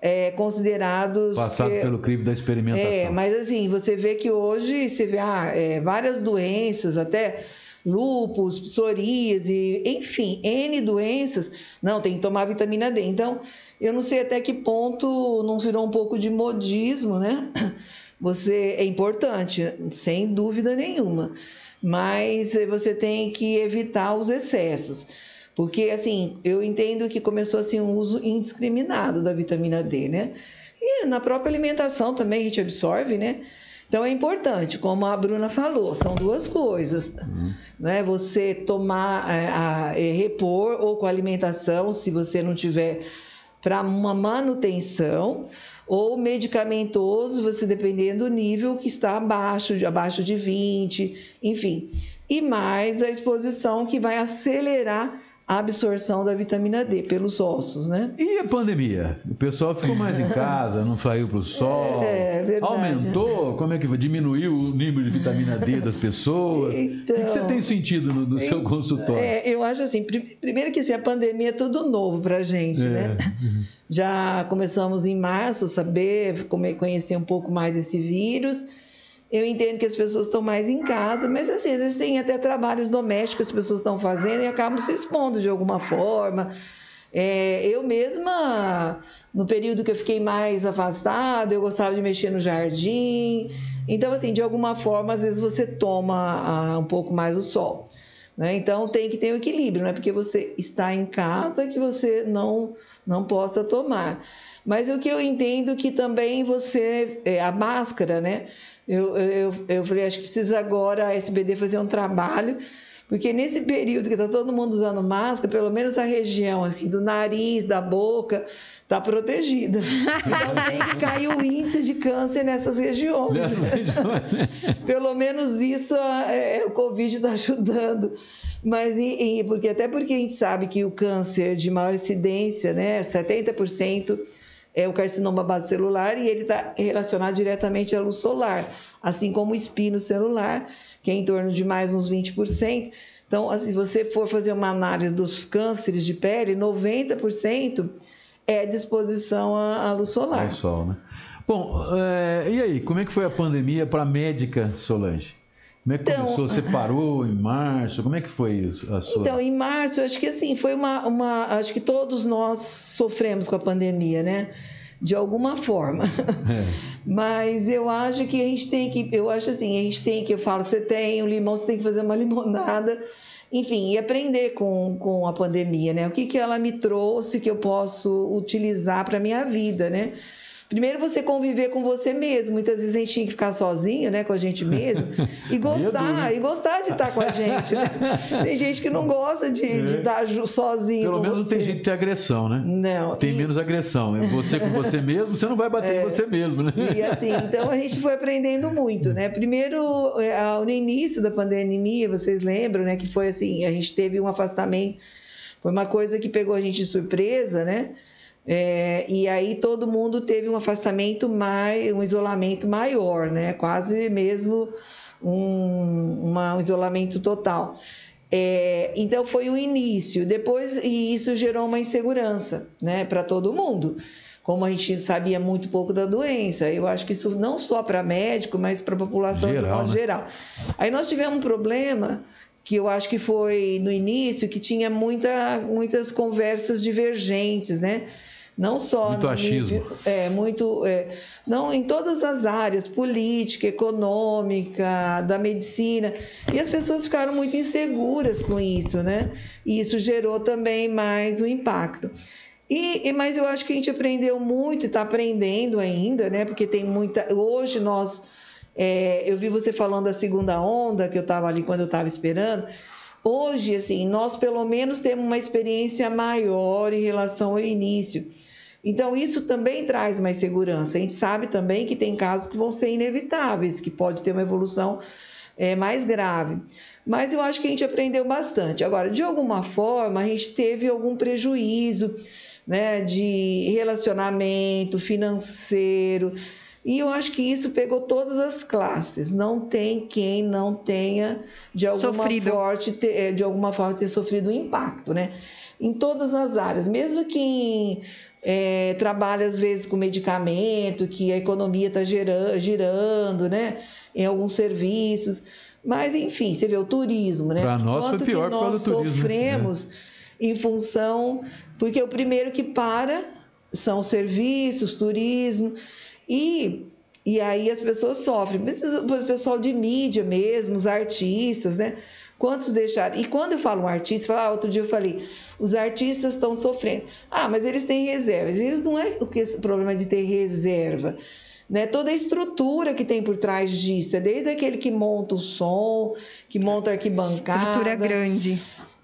é, considerados. Passado que- pelo crivo da experimentação. é, mas assim, você vê que hoje você vê ah, é, várias doenças, até lúpus, psoríase, enfim, N doenças. Não, tem que tomar vitamina D. Então, eu não sei até que ponto não virou um pouco de modismo, né? Você é importante, sem dúvida nenhuma. Mas você tem que evitar os excessos. Porque, assim, eu entendo que começou assim um uso indiscriminado da vitamina D, né? E na própria alimentação também a gente absorve, né? Então é importante, como a Bruna falou, são duas coisas, né? Você tomar, é, a- é, repor ou com alimentação, se você não tiver para uma manutenção, ou medicamentoso, você dependendo do nível que está abaixo, de abaixo de 20, enfim. E mais a exposição que vai acelerar a absorção da vitamina D pelos ossos, né? E a pandemia? O pessoal ficou mais em casa, não saiu para o sol. É, verdade. Aumentou? Como é que foi? Diminuiu o nível de vitamina D das pessoas? Então, o que você tem sentido no, no seu consultório? É, eu acho assim, pri- primeiro que assim, a pandemia é tudo novo pra gente, É. né? Já começamos em março a saber, conhecer um pouco mais desse vírus. Eu entendo que as pessoas estão mais em casa, mas assim, às vezes tem até trabalhos domésticos que as pessoas estão fazendo e acabam se expondo de alguma forma. É, eu mesma, no período que eu fiquei mais afastada, eu gostava de mexer no jardim. Então, assim, de alguma forma, às vezes você toma ah, um pouco mais o sol. né? Então, tem que ter o equilíbrio, não é porque você está em casa que você não, não possa tomar. Mas o que eu entendo que também você, é, a máscara, né? Eu, eu, eu falei, acho que precisa agora a SBD fazer um trabalho Porque nesse período que está todo mundo usando máscara, pelo menos a região assim do nariz, da boca, está protegida. Então tem que cair o índice de câncer nessas regiões. Pelo menos isso é, é o Covid está ajudando. Mas e, e, porque até porque a gente sabe que o câncer de maior incidência, né, 70% é o carcinoma base celular e ele está relacionado diretamente à luz solar, assim como o espino celular, que é em torno de mais uns 20%. Então, assim, se você for fazer uma análise dos cânceres de pele, 90% é disposição à, à luz solar. É sol, né? Bom, é, e aí, como é que foi a pandemia para a médica Solange? Como é que então, começou? Você parou em março? Como é que foi a sua? Então, em março, acho que assim, foi uma, uma. Acho que todos nós sofremos com a pandemia, né? De alguma forma. É. Mas eu acho que a gente tem que. Eu acho assim, a gente tem que. Eu falo, você tem um limão, você tem que fazer uma limonada enfim, e aprender com, com a pandemia, né? O que, que ela me trouxe que eu posso utilizar para a minha vida, né? Primeiro você conviver com você mesmo. Muitas vezes a gente tinha que ficar sozinho, né, com a gente mesmo, e gostar, e gostar de estar com a gente. Né? Tem gente que não gosta de, é. de estar sozinho. Pelo menos você. não tem gente de agressão, né? Não. Tem e... menos agressão. É você com você mesmo, você não vai bater é. em você mesmo, né? E assim, então a gente foi aprendendo muito, né? Primeiro, é, no início da pandemia, vocês lembram, né, que foi assim, a gente teve um afastamento, foi uma coisa que pegou a gente de surpresa, né? É, e aí todo mundo teve um afastamento mais, um isolamento maior, né? Quase mesmo um, uma, um isolamento total. É, então foi o início. Depois e isso gerou uma insegurança, né? Para todo mundo. Como a gente sabia muito pouco da doença, eu acho que isso não só para médico, mas para a população geral, de modo né? geral. Aí nós tivemos um problema que eu acho que foi no início que tinha muita, muitas conversas divergentes, né? Não só muito achismo. é muito é, não em todas as áreas política econômica da medicina. E as pessoas ficaram muito inseguras com isso né? E isso gerou também mais um impacto. E, mas eu acho que a gente aprendeu muito e está aprendendo ainda né? Porque tem muita hoje nós é, eu vi você falando da segunda onda que eu estava ali quando eu estava esperando. Hoje, assim, nós pelo menos temos uma experiência maior em relação ao início. Então, isso também traz mais segurança. A gente sabe também que tem casos que vão ser inevitáveis, que pode ter uma evolução é, mais grave. Mas eu acho que a gente aprendeu bastante. Agora, de alguma forma, a gente teve algum prejuízo né, de relacionamento financeiro, e eu acho que isso pegou todas as classes. Não tem quem não tenha, de alguma, forte, ter, é, de alguma forma, ter sofrido um impacto, né? Em todas as áreas. Mesmo quem é, trabalha, às vezes, com medicamento, que a economia está girando, né? Em alguns serviços. Mas, enfim, você vê o turismo, né? Para nós Quanto foi pior que nós turismo, né? sofremos né? em função... Porque o primeiro que para são os serviços, turismo... E, e aí as pessoas sofrem. O pessoal de mídia mesmo, os artistas, né? Quantos deixaram? E quando eu falo um artista, falo, ah, outro dia eu falei, os artistas estão sofrendo. Ah, mas eles têm reservas. Eles não é o que esse problema de ter reserva. Né? Toda a estrutura que tem por trás disso, é desde aquele que monta o som, que monta a arquibancada. Estrutura grande.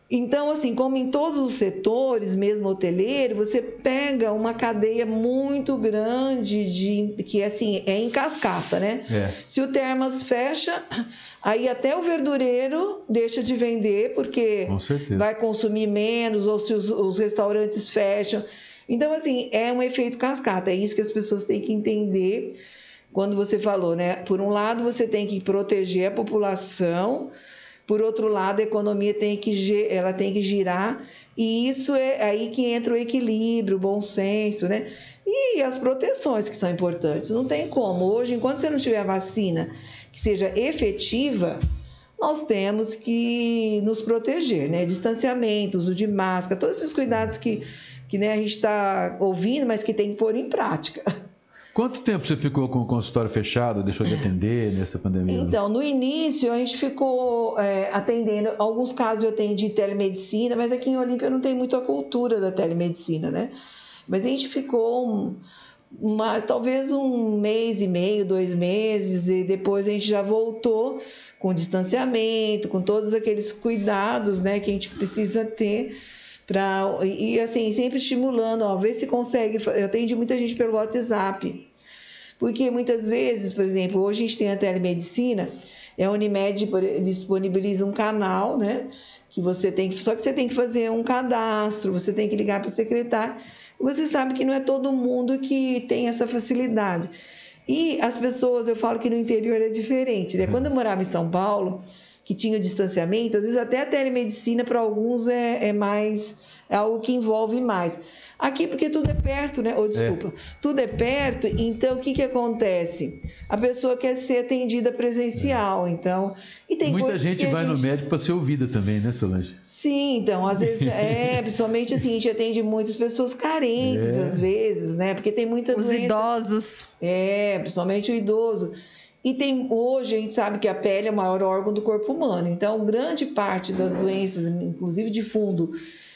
Então, assim, como em todos os setores, mesmo hoteleiro, você pega uma cadeia muito grande de que assim é em cascata, né? É. Se o Termas fecha, aí até o verdureiro deixa de vender porque Com vai consumir menos, ou se os, os restaurantes fecham. Então, assim, é um efeito cascata. É isso que as pessoas têm que entender quando você falou, né? Por um lado, você tem que proteger a população por outro lado, a economia tem que, ela tem que girar e isso é aí que entra o equilíbrio, o bom senso, né? E as proteções que são importantes. Não tem como. Hoje, enquanto você não tiver vacina que seja efetiva, nós temos que nos proteger, né? Distanciamento, uso de máscara, todos esses cuidados que, que né, a gente está ouvindo, mas que tem que pôr em prática. Quanto tempo você ficou com o consultório fechado, deixou de atender nessa pandemia? Então, no início a gente ficou é, atendendo, alguns casos eu atendi telemedicina, mas aqui em Olímpia não tem muito a cultura da telemedicina, né? Mas a gente ficou uma, talvez um mês e meio, dois meses, e depois a gente já voltou com distanciamento, com todos aqueles cuidados, né, que a gente precisa ter para e assim sempre estimulando, ó, ver se consegue. Eu atendi muita gente pelo WhatsApp, porque muitas vezes, por exemplo, hoje a gente tem a telemedicina, é a Unimed disponibiliza um canal, né? Que você tem que, só que você tem que fazer um cadastro, você tem que ligar para o secretário. Você sabe que não é todo mundo que tem essa facilidade. E as pessoas, eu falo que no interior é diferente, né? Quando eu morava em São Paulo, que tinha o distanciamento, às vezes até a telemedicina para alguns é, é, mais é algo que envolve mais. Aqui porque tudo é perto, né? Ou oh, desculpa, é. tudo é perto, então o que que acontece? A pessoa quer ser atendida presencial, é. então e tem muita gente vai gente... no médico para ser ouvida também, né, Solange? Sim, então às vezes é, principalmente assim a gente atende muitas pessoas carentes é. às vezes, né? Porque tem muita os doença... idosos. É, principalmente o idoso. E tem, hoje a gente sabe que a pele é o maior órgão do corpo humano, então grande parte das doenças, inclusive de fundo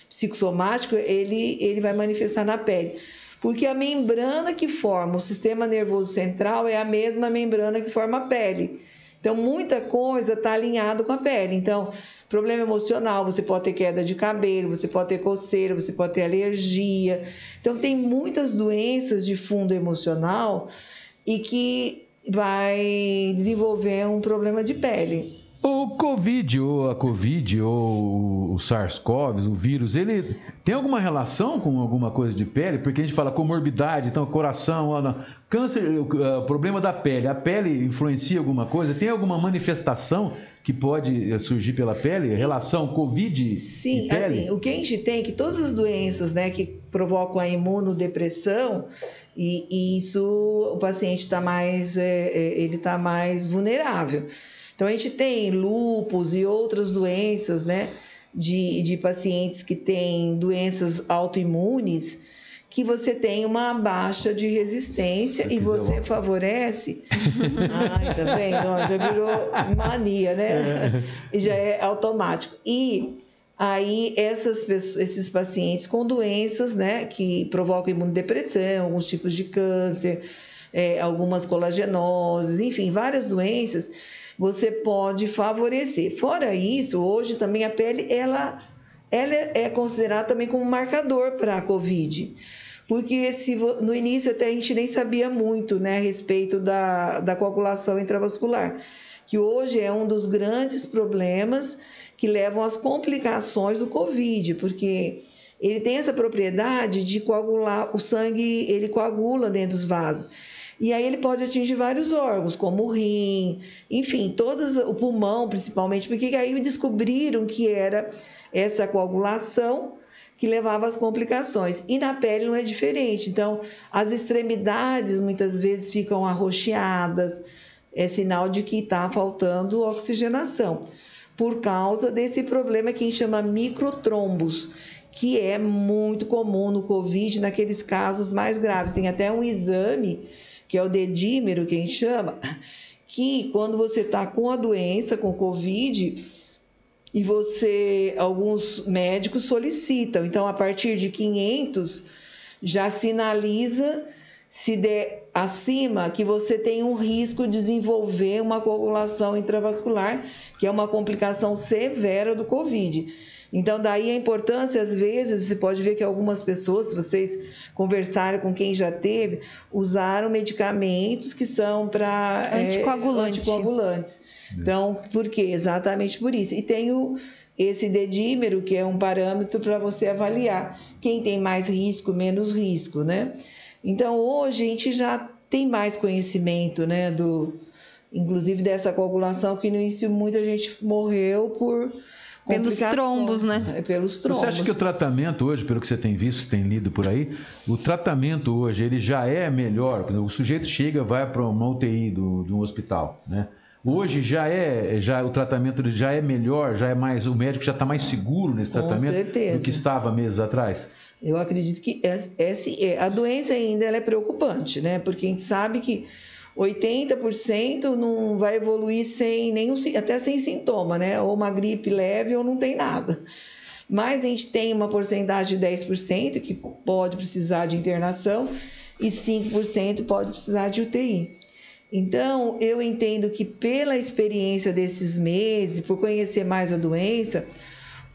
psicossomático, ele, ele vai manifestar na pele. Porque a membrana que forma o sistema nervoso central é a mesma membrana que forma a pele. Então, muita coisa está alinhada com a pele. Então, problema emocional, você pode ter queda de cabelo, você pode ter coceira, você pode ter alergia. Então, tem muitas doenças de fundo emocional e que vai desenvolver um problema de pele. O Covid, ou a Covid, ou o SARS-CoV, o vírus, ele tem alguma relação com alguma coisa de pele? Porque a gente fala comorbidade, então coração, câncer, o problema da pele. A pele influencia alguma coisa? Tem alguma manifestação que pode surgir pela pele? Relação Covid Sim, assim, o que a gente tem é que todas as doenças né, que provocam a imunodepressão, e, e isso o paciente está mais, é, é ele está mais vulnerável. Então a gente tem lupus e outras doenças, né, de, de pacientes que têm doenças autoimunes, que você tem uma baixa de resistência e você favorece. Ai, tá vendo? Já virou mania, né? É. E já é automático. E aí essas pessoas, esses pacientes com doenças, né, que provocam imunodepressão, alguns tipos de câncer, é, algumas colagenoses, enfim, várias doenças, você pode favorecer. Fora isso, hoje também a pele ela, ela é considerada também como marcador para a COVID. Porque se, no início até a gente nem sabia muito né, a respeito da, da coagulação intravascular, que hoje é um dos grandes problemas que levam às complicações do Covid, porque ele tem essa propriedade de coagular, o sangue ele coagula dentro dos vasos. E aí ele pode atingir vários órgãos, como o rim, enfim, todos, o pulmão principalmente, porque aí descobriram que era essa coagulação que levava às complicações. E na pele não é diferente. Então, as extremidades muitas vezes ficam arroxeadas, é sinal de que está faltando oxigenação por causa desse problema que a gente chama microtrombos, que é muito comum no Covid, naqueles casos mais graves. Tem até um exame, que é o dedímero, que a gente chama, que quando você está com a doença, com Covid, e você, alguns médicos solicitam. Então, a partir de 500, já sinaliza se der acima, que você tem um risco de desenvolver uma coagulação intravascular, que é uma complicação severa do COVID. Então, daí a importância, às vezes, você pode ver que algumas pessoas, se vocês conversarem com quem já teve, usaram medicamentos que são para anticoagulante. é, anticoagulantes. Então, por quê? Exatamente por isso. E tem o, esse dedímero, que é um parâmetro para você avaliar quem tem mais risco, menos risco, né? Então, hoje a gente já tem mais conhecimento, né, do inclusive dessa coagulação que no início muita gente morreu por pelos trombos, né? É, pelos trombos. Você acha que o tratamento hoje, pelo que você tem visto, tem lido por aí, o tratamento hoje ele já é melhor? O sujeito chega, vai para uma UTI do, do hospital, né? Hoje já é, já o tratamento já é melhor, já é mais, o médico já está mais seguro nesse tratamento do que estava meses atrás. Eu acredito que essa, é, a doença ainda é preocupante, né? Porque a gente sabe que 80% não vai evoluir sem nenhum, até sem sintoma, né? Ou uma gripe leve ou não tem nada. Mas a gente tem uma porcentagem de 10% que pode precisar de internação e 5% pode precisar de UTI. Então, eu entendo que pela experiência desses meses, por conhecer mais a doença,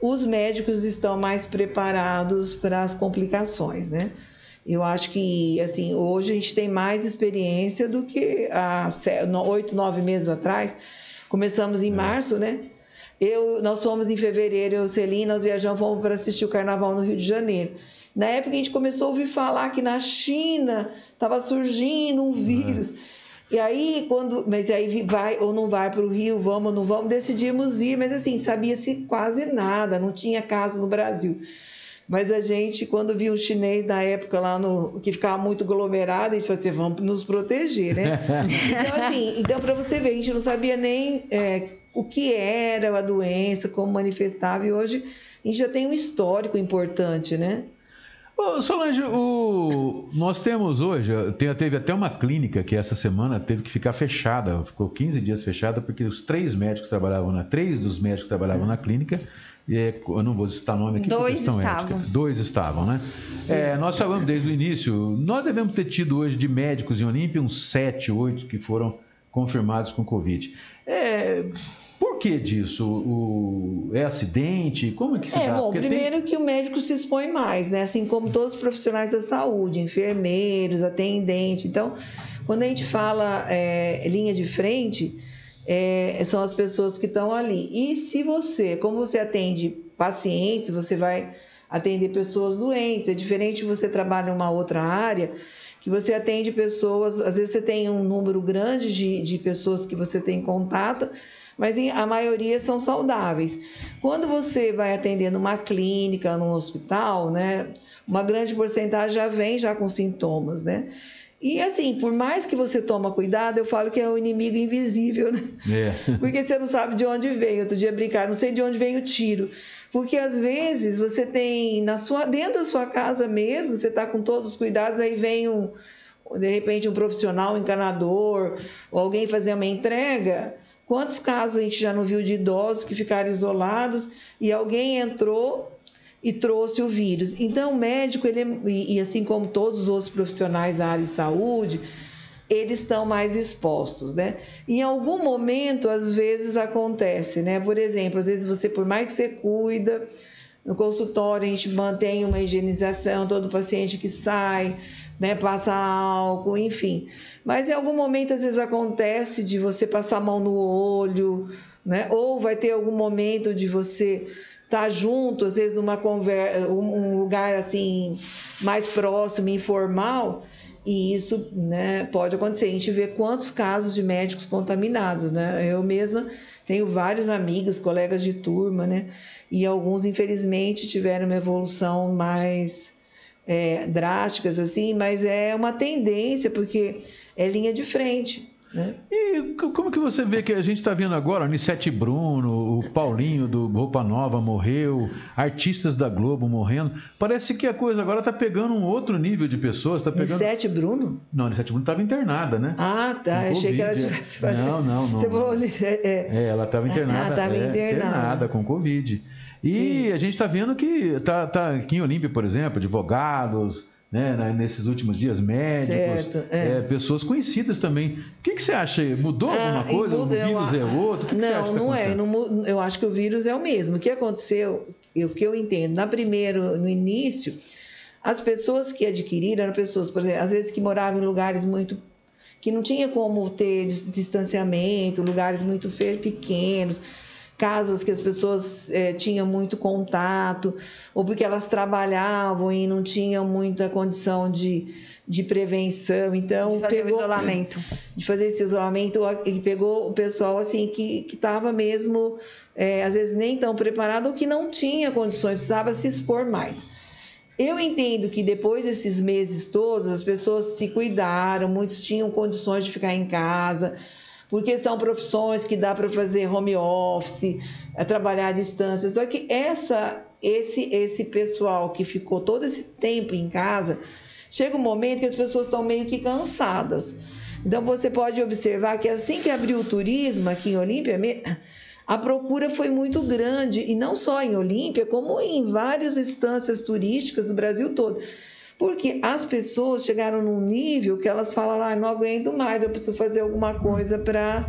os médicos estão mais preparados para as complicações, né? Eu acho que, assim, hoje a gente tem mais experiência do que há oito, nove meses atrás. Começamos em é. março, né? Eu, nós fomos em fevereiro, eu e Celina, nós viajamos fomos para assistir o carnaval no Rio de Janeiro. Na época a gente começou a ouvir falar que na China estava surgindo um vírus. Uhum. E aí, quando. Mas aí vai ou não vai para o Rio, vamos ou não vamos, decidimos ir, mas assim, sabia-se quase nada, não tinha caso no Brasil. Mas a gente, quando viu um chinês na época lá no que ficava muito aglomerado, a gente falou assim, vamos nos proteger, né? então, assim, então para você ver, a gente não sabia nem é, o que era a doença, como manifestava, e hoje a gente já tem um histórico importante, né? Ô, Solange, o... nós temos hoje, teve até uma clínica que essa semana teve que ficar fechada, ficou 15 dias fechada, porque os três médicos trabalhavam na, três dos médicos trabalhavam na clínica, e eu não vou citar nome aqui Dois estavam. Ética. Dois estavam, né? É, nós falamos desde o início, nós devemos ter tido hoje de médicos em Olímpia uns sete, oito que foram confirmados com Covid. É, por que disso? O, é acidente? Como é que se é, dá? Bom, Porque primeiro tem... que o médico se expõe mais, né? Assim como todos os profissionais da saúde, enfermeiros, atendentes. Então, quando a gente fala é, linha de frente, é, são as pessoas que estão ali. E se você, como você atende pacientes, você vai atender pessoas doentes. É diferente você trabalhar em uma outra área que você atende pessoas, às vezes você tem um número grande de, de pessoas que você tem contato, mas a maioria são saudáveis. Quando você vai atender numa clínica, num hospital, né, uma grande porcentagem já vem já com sintomas, né? E assim, por mais que você toma cuidado, eu falo que é um inimigo invisível, né? É. Porque você não sabe de onde vem. Outro dia brincar, não sei de onde vem o tiro. Porque às vezes você tem na sua dentro da sua casa mesmo, você está com todos os cuidados, aí vem um de repente um profissional, um encanador, ou alguém fazer uma entrega, Quantos casos a gente já não viu de idosos que ficaram isolados e alguém entrou e trouxe o vírus? Então, o médico, ele, é, e assim como todos os outros profissionais da área de saúde, eles estão mais expostos, né? Em algum momento, às vezes acontece, né? Por exemplo, às vezes você, por mais que você cuida, no consultório a gente mantém uma higienização, todo paciente que sai, né, passa álcool, enfim. Mas em algum momento, às vezes, acontece de você passar a mão no olho, né? Ou vai ter algum momento de você estar tá junto, às vezes, numa conversa, um lugar assim mais próximo, informal, e isso né, pode acontecer. A gente vê quantos casos de médicos contaminados, né? Eu mesma tenho vários amigos, colegas de turma, né? E alguns, infelizmente, tiveram uma evolução mais é, drásticas, assim, mas é uma tendência, porque é linha de frente. Né? E como que você vê que a gente está vendo agora, o Nissete Bruno, o Paulinho do Roupa Nova morreu, artistas da Globo morrendo. Parece que a coisa agora está pegando um outro nível de pessoas. Tá pegando... Nissete Bruno? Não, Nissete Bruno estava internada, né? Ah, tá. Achei COVID. que ela tivesse. Não, não, não. Você falou. É, é ela estava internada. Ah, estava é, internada. internada com Covid. E Sim. a gente está vendo que tá, tá aqui em Olímpia, por exemplo, advogados, né, nesses últimos dias, médicos, certo, é. É, pessoas conhecidas também. O que, que você acha? Mudou ah, alguma coisa? Muda, o vírus eu, é outro? Que não, que não tá é. Não, eu acho que o vírus é o mesmo. O que aconteceu, o que eu entendo, na primeiro, no início, as pessoas que adquiriram eram pessoas, por exemplo, às vezes que moravam em lugares muito que não tinha como ter distanciamento, lugares muito pequenos casas que as pessoas é, tinham muito contato, ou porque elas trabalhavam e não tinham muita condição de, de prevenção. Então, de fazer pegou, o isolamento. De fazer esse isolamento, e pegou o pessoal assim que estava mesmo, é, às vezes, nem tão preparado ou que não tinha condições, precisava se expor mais. Eu entendo que depois desses meses todos, as pessoas se cuidaram, muitos tinham condições de ficar em casa, porque são profissões que dá para fazer home office, é trabalhar à distância. Só que essa, esse, esse pessoal que ficou todo esse tempo em casa, chega um momento que as pessoas estão meio que cansadas. Então você pode observar que assim que abriu o turismo aqui em Olímpia, a procura foi muito grande, e não só em Olímpia, como em várias instâncias turísticas do Brasil todo. Porque as pessoas chegaram num nível que elas falaram, ah, não aguento mais, eu preciso fazer alguma coisa para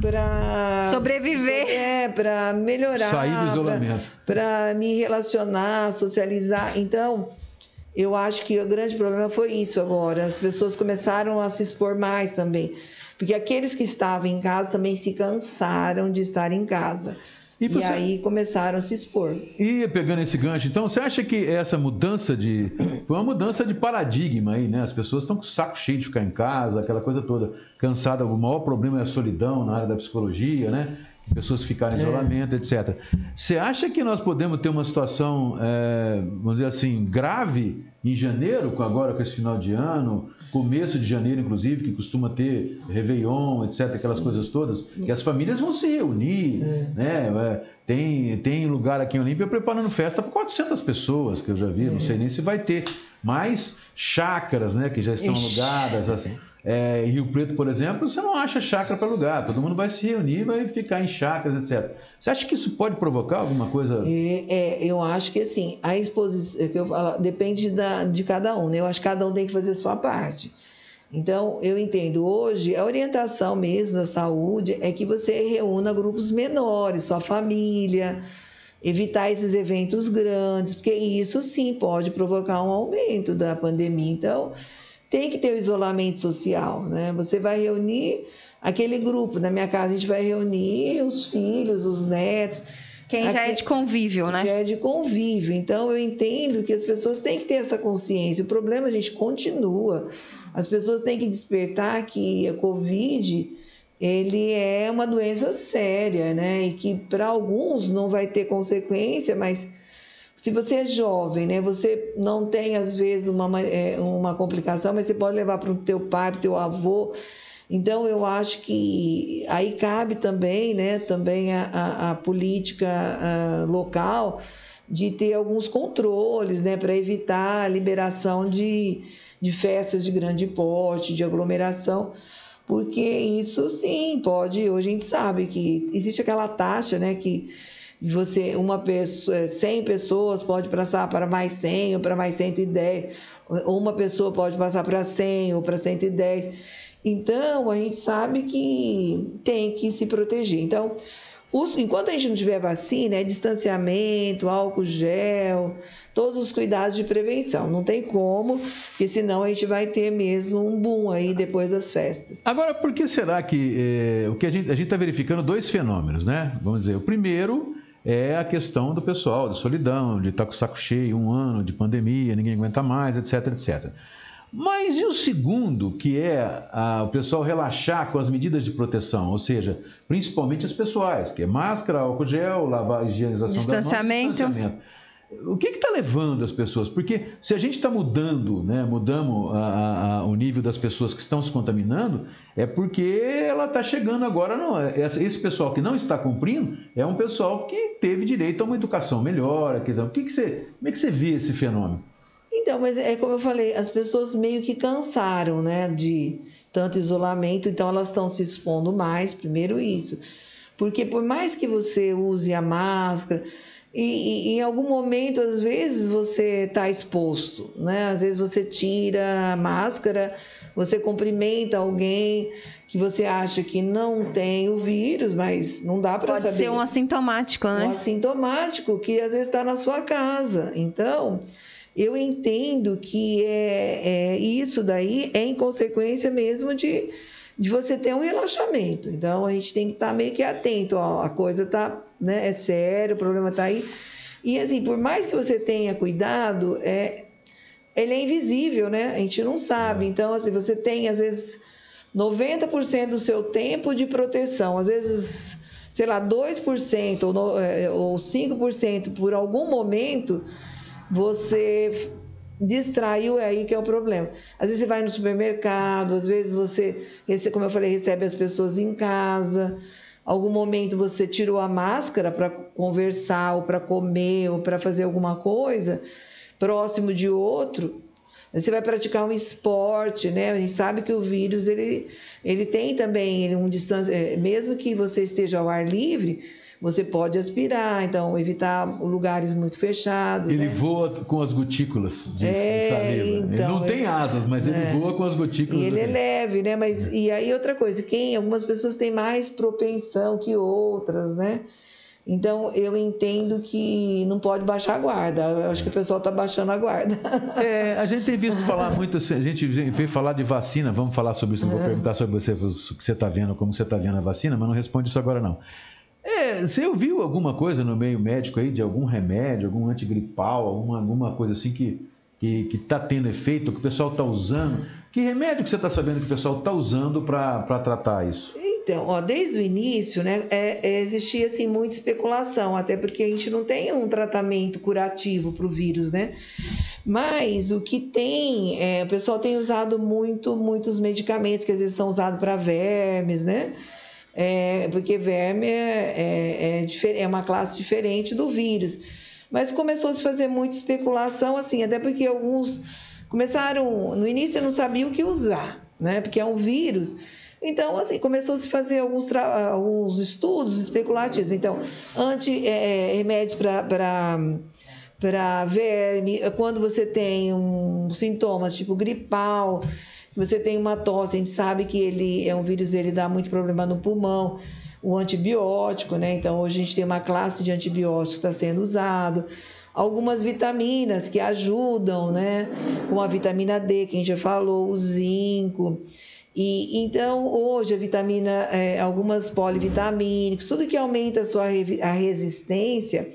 para sobreviver, é, para melhorar, sair do isolamento, para me relacionar, socializar. Então, eu acho que o grande problema foi isso agora. As pessoas começaram a se expor mais também. Porque aqueles que estavam em casa também se cansaram de estar em casa. E, você... e, aí começaram a se expor. E pegando esse gancho, então, você acha que essa mudança de. Foi uma mudança de paradigma aí, né? As pessoas estão com o saco cheio de ficar em casa, aquela coisa toda, cansada. O maior problema é a solidão na área da psicologia, né? Pessoas ficarem em é. isolamento, é. etc. Você acha que nós podemos ter uma situação, é, vamos dizer assim, grave em janeiro, agora com esse final de ano, começo de janeiro, inclusive, que costuma ter Réveillon, etc., aquelas Sim. coisas todas, que as famílias vão se reunir, é. né? É, tem, tem lugar aqui em Olímpia preparando festa para 400 pessoas, que eu já vi, não sei nem se vai ter, mais chácaras, né, que já estão Ixi. alugadas, assim. É, em Rio Preto, por exemplo, você não acha chácara para alugar, todo mundo vai se reunir, vai ficar em chácaras, etc. Você acha que isso pode provocar alguma coisa? É, é eu acho que assim, a exposição, é que eu falo, depende da, de cada um, né? Eu acho que cada um tem que fazer a sua parte. Então, eu entendo hoje, a orientação mesmo da saúde é que você reúna grupos menores, sua família, evitar esses eventos grandes, porque isso sim pode provocar um aumento da pandemia. Então, tem que ter o isolamento social, né? Você vai reunir aquele grupo. Na minha casa a gente vai reunir os filhos, os netos. Quem já é de convívio, né? Já é de convívio. Então eu entendo que as pessoas têm que ter essa consciência. O problema, a gente, continua. As pessoas têm que despertar que a Covid ele é uma doença séria, né? E que para alguns não vai ter consequência, mas se você é jovem, né, você não tem às vezes uma, é, uma complicação, mas você pode levar para o teu pai, para o teu avô. Então eu acho que aí cabe também, né, também a, a, a política a, local de ter alguns controles, né, para evitar a liberação de, de festas de grande porte, de aglomeração, porque isso sim pode. Hoje a gente sabe que existe aquela taxa, né, que você uma pessoa, 100 pessoas pode passar para mais 100 ou para mais 110, ou uma pessoa pode passar para 100 ou para 110. Então, a gente sabe que tem que se proteger. Então, os, enquanto a gente não tiver vacina, é distanciamento, álcool gel, todos os cuidados de prevenção. Não tem como, porque senão a gente vai ter mesmo um boom aí depois das festas. Agora, por que será que eh, o que a gente está verificando dois fenômenos, né? Vamos dizer, o primeiro é a questão do pessoal, de solidão, de estar com o saco cheio, um ano de pandemia, ninguém aguenta mais, etc, etc. Mas e o segundo, que é a, o pessoal relaxar com as medidas de proteção, ou seja, principalmente as pessoais, que é máscara, álcool gel, lavar, higienização distanciamento. da mão, distanciamento. O que está levando as pessoas? Porque se a gente está mudando, né, mudamos a, a, o nível das pessoas que estão se contaminando, é porque ela está chegando agora. Não, é, esse pessoal que não está cumprindo é um pessoal que teve direito a uma educação melhor. o que, que você, como é que você vê esse fenômeno? Então, mas é como eu falei, as pessoas meio que cansaram, né, de tanto isolamento, então elas estão se expondo mais. Primeiro isso, porque por mais que você use a máscara e, e, em algum momento, às vezes, você está exposto, né? Às vezes você tira a máscara, você cumprimenta alguém que você acha que não tem o vírus, mas não dá para saber. Pode ser um assintomático, né? Um assintomático que às vezes está na sua casa. Então, eu entendo que é, é, isso daí é em consequência mesmo de, de você ter um relaxamento. Então, a gente tem que estar tá meio que atento, ó, a coisa está né? É sério, o problema está aí. E assim, por mais que você tenha cuidado, é, ele é invisível, né? A gente não sabe. É. Então, assim, você tem, às vezes, 90% do seu tempo de proteção. Às vezes, sei lá, 2% ou, no, é, ou 5% por algum momento, você distraiu, é aí que é o problema. Às vezes você vai no supermercado, às vezes você, como eu falei, recebe as pessoas em casa algum momento você tirou a máscara para conversar, ou para comer, ou para fazer alguma coisa próximo de outro, você vai praticar um esporte, né? A gente sabe que o vírus ele, ele tem também um distância, é, mesmo que você esteja ao ar livre, você pode aspirar, então evitar lugares muito fechados. Ele né? voa com as gotículas de É, saliva. então, ele não tem ele- asas, mas ele é. voa com as gotículas. E ele é leve, né? Mas e aí outra coisa, quem algumas pessoas têm mais propensão que outras, né? Então eu entendo que não pode baixar a guarda. Eu acho que o pessoal está baixando a guarda. É, a gente tem visto falar muito, assim, a gente veio falar de vacina, vamos falar sobre isso, não vou É. perguntar sobre você, o que você está vendo, como você está vendo a vacina, mas não responde isso agora não. É, você ouviu alguma coisa no meio médico aí, de algum remédio, algum antigripal, alguma, alguma coisa assim que que está tendo efeito, que o pessoal está usando? Que remédio que você está sabendo que o pessoal está usando para tratar isso? Então, ó, desde o início, né, é, é, existia assim muita especulação, até porque a gente não tem um tratamento curativo para o vírus, né? Mas o que tem, é, o pessoal tem usado muito, muitos medicamentos que às vezes são usados para vermes, né? É, porque verme é, é, é, é uma classe diferente do vírus. Mas começou a se fazer muita especulação, assim, até porque alguns começaram, no início não sabiam o que usar, né? Porque é um vírus. Então, assim, começou a se fazer alguns, alguns estudos especulativos. Então, anti, é, remédios para verme, quando você tem um, sintomas tipo gripal, você tem uma tosse, a gente sabe que ele é um vírus, ele dá muito problema no pulmão, o antibiótico, né? Então, hoje a gente tem uma classe de antibiótico que está sendo usado. Algumas vitaminas que ajudam, né? Como a vitamina D, que a gente já falou, o zinco. E então hoje a vitamina, é, algumas polivitamínicos, tudo que aumenta a sua a resistência,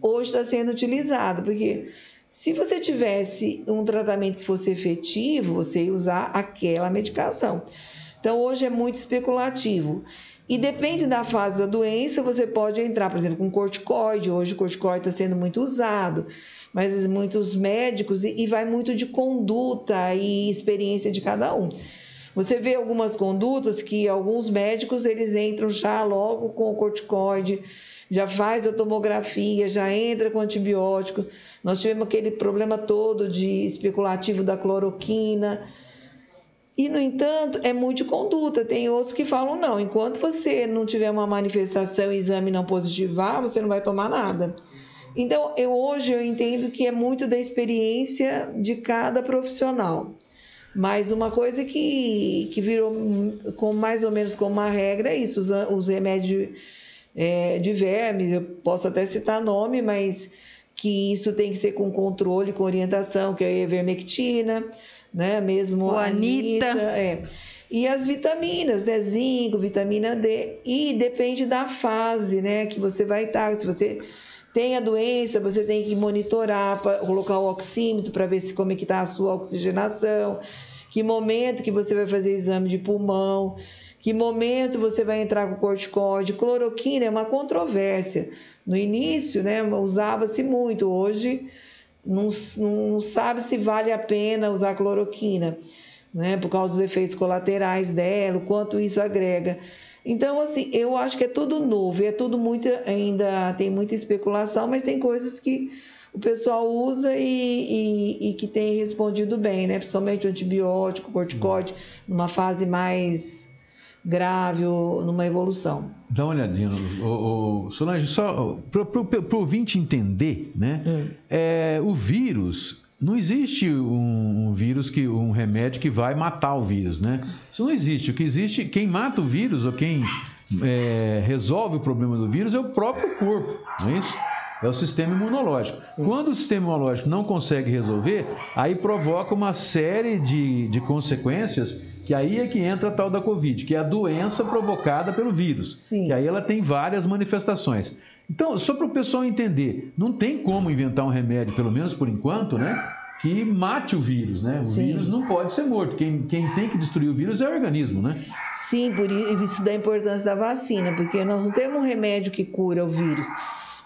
hoje está sendo utilizado, porque se você tivesse um tratamento que fosse efetivo, você ia usar aquela medicação. Então hoje é muito especulativo. E depende da fase da doença, você pode entrar, por exemplo, com corticoide. Hoje o corticoide está sendo muito usado, mas muitos médicos, e vai muito de conduta e experiência de cada um. Você vê algumas condutas que alguns médicos eles entram já logo com o corticoide, já faz a tomografia, já entra com antibiótico. Nós tivemos aquele problema todo de especulativo da cloroquina. E, no entanto, é muito conduta. Tem outros que falam, não, enquanto você não tiver uma manifestação exame não positivar, você não vai tomar nada. Então, eu, hoje eu entendo que é muito da experiência de cada profissional. Mas uma coisa que, que virou com mais ou menos como uma regra é isso, os, os remédios é, de vermes, eu posso até citar nome, mas que isso tem que ser com controle, com orientação, que é a ivermectina, né? Mesmo O a Anita. é. E as vitaminas, né? Zinco, vitamina D. E depende da fase, né? Que você vai estar. Se você tem a doença, você tem que monitorar, colocar o oxímetro para ver se como é que está a sua oxigenação, que momento que você vai fazer exame de pulmão, que momento você vai entrar com corticoide. Cloroquina é uma controvérsia. No início, né, usava-se muito. Hoje, não, não sabe se vale a pena usar cloroquina, né, por causa dos efeitos colaterais dela, o quanto isso agrega. Então, assim, eu acho que é tudo novo, é tudo muito, ainda tem muita especulação, mas tem coisas que o pessoal usa e, e, e que tem respondido bem, né? Principalmente o antibiótico, corticoide, numa fase mais grave ou numa evolução. Dá uma olhadinha, o, o, Solange, só para o ouvinte entender, né? É, o vírus, não existe um, um, vírus, que um remédio que vai matar o vírus, né? Isso não existe. O que existe, quem mata o vírus ou quem é, resolve o problema do vírus é o próprio corpo, não é isso? É o sistema imunológico. Sim. Quando o sistema imunológico não consegue resolver, aí provoca uma série de, de consequências que aí é que entra a tal da Covid, que é a doença provocada pelo vírus. Sim. Que aí ela tem várias manifestações. Então, só para o pessoal entender, não tem como inventar um remédio, pelo menos por enquanto, né? Que mate o vírus, né? O Sim. vírus não pode ser morto. Quem, quem tem que destruir o vírus é o organismo, né? Sim, por isso da importância da vacina, porque nós não temos um remédio que cura o vírus.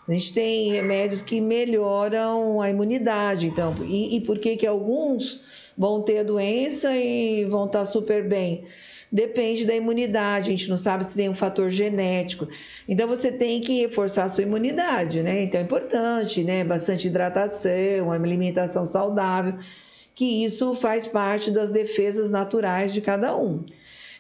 A gente tem remédios que melhoram a imunidade, então. E, e por que que alguns vão ter a doença e vão estar super bem? Depende da imunidade, a gente não sabe se tem um fator genético. Então você tem que reforçar a sua imunidade, né? Então é importante, né? Bastante hidratação, uma alimentação saudável, que isso faz parte das defesas naturais de cada um.